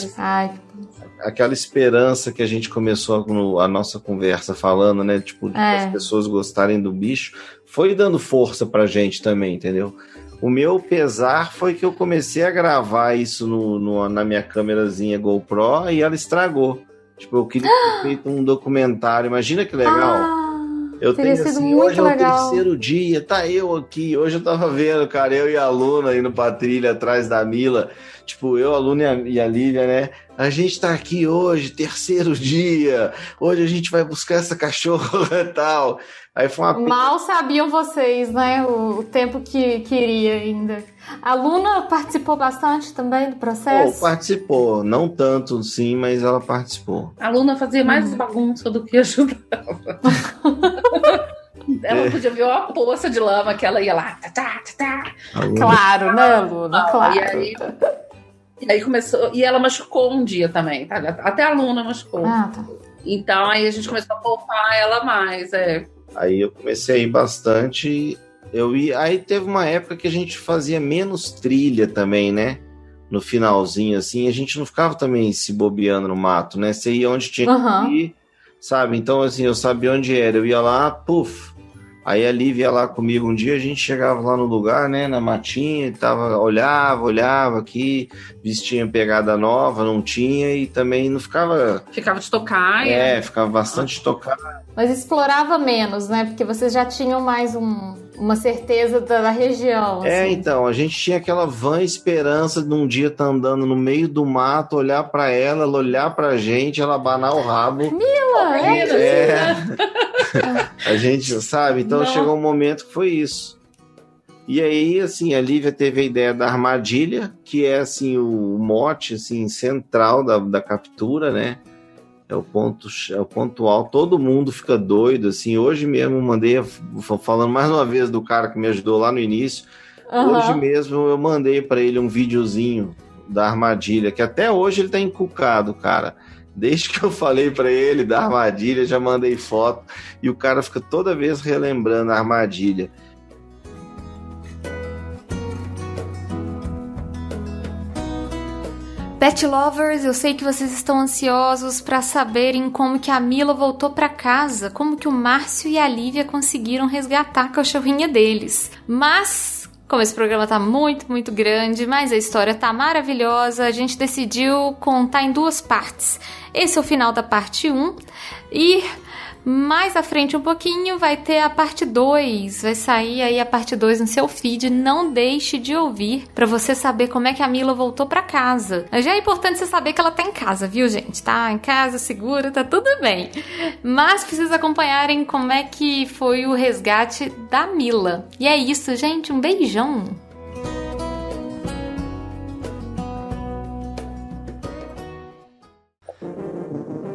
aquela esperança que a gente começou no, a nossa conversa falando, né? Tipo, é. as pessoas gostarem do bicho, foi dando força pra gente também, entendeu? O meu pesar foi que eu comecei a gravar isso no, no na minha câmerazinha GoPro e ela estragou. Tipo, eu queria ter feito um documentário. Imagina que legal. Ah, eu tenho assim, hoje legal. é o terceiro dia, tá eu aqui. Hoje eu tava vendo, cara, eu e a Luna indo pra trilha atrás da Mila. Tipo, eu, a Luna e a, e a Lívia, né? A gente tá aqui hoje, terceiro dia. Hoje a gente vai buscar essa cachorra e tal. Aí foi uma... Mal sabiam vocês, né? O, o tempo que queria ainda. A Luna participou bastante também do processo? Oh, participou, não tanto sim, mas ela participou. A Luna fazia mais hum. bagunça do que ajudava. ela é. podia ver uma poça de lama que ela ia lá. Tá, tá, tá, claro, né, Luna? Claro. E aí, e aí começou. E ela machucou um dia também, tá? Até a Luna machucou. Ah, tá. Então aí a gente começou a poupar ela mais, é. Aí eu comecei a ir bastante. Eu ia, aí teve uma época que a gente fazia menos trilha também, né? No finalzinho, assim, a gente não ficava também se bobeando no mato, né? Você ia onde tinha uhum. que ir, sabe? Então, assim, eu sabia onde era. Eu ia lá, puf, Aí a Lívia ia lá comigo um dia, a gente chegava lá no lugar, né, na matinha, tava, olhava, olhava aqui, vestia pegada nova, não tinha, e também não ficava. Ficava de tocar. É, ficava bastante de tocar. Mas explorava menos, né? Porque vocês já tinham mais um, uma certeza da, da região. É, assim. então, a gente tinha aquela vã esperança de um dia estar tá andando no meio do mato, olhar para ela, ela olhar pra gente, ela abanar o rabo. Mila, é, é. a gente, sabe? Então Não. chegou um momento que foi isso. E aí, assim, a Lívia teve a ideia da armadilha, que é, assim, o mote, assim, central da, da captura, né? É o ponto, é o ponto alto. Todo mundo fica doido, assim. Hoje mesmo mandei, falando mais uma vez do cara que me ajudou lá no início. Uhum. Hoje mesmo eu mandei para ele um videozinho da armadilha, que até hoje ele tá encucado, cara. Desde que eu falei para ele da armadilha, já mandei foto e o cara fica toda vez relembrando a armadilha. Pet lovers, eu sei que vocês estão ansiosos para saberem como que a Mila voltou para casa, como que o Márcio e a Lívia conseguiram resgatar a cachorrinha deles. Mas como esse programa tá muito, muito grande, mas a história tá maravilhosa, a gente decidiu contar em duas partes. Esse é o final da parte 1 e mais à frente um pouquinho vai ter a parte 2, vai sair aí a parte 2 no seu feed. Não deixe de ouvir para você saber como é que a Mila voltou para casa. Já é importante você saber que ela tá em casa, viu, gente? Tá em casa, segura, tá tudo bem. Mas precisa acompanharem como é que foi o resgate da Mila. E é isso, gente. Um beijão.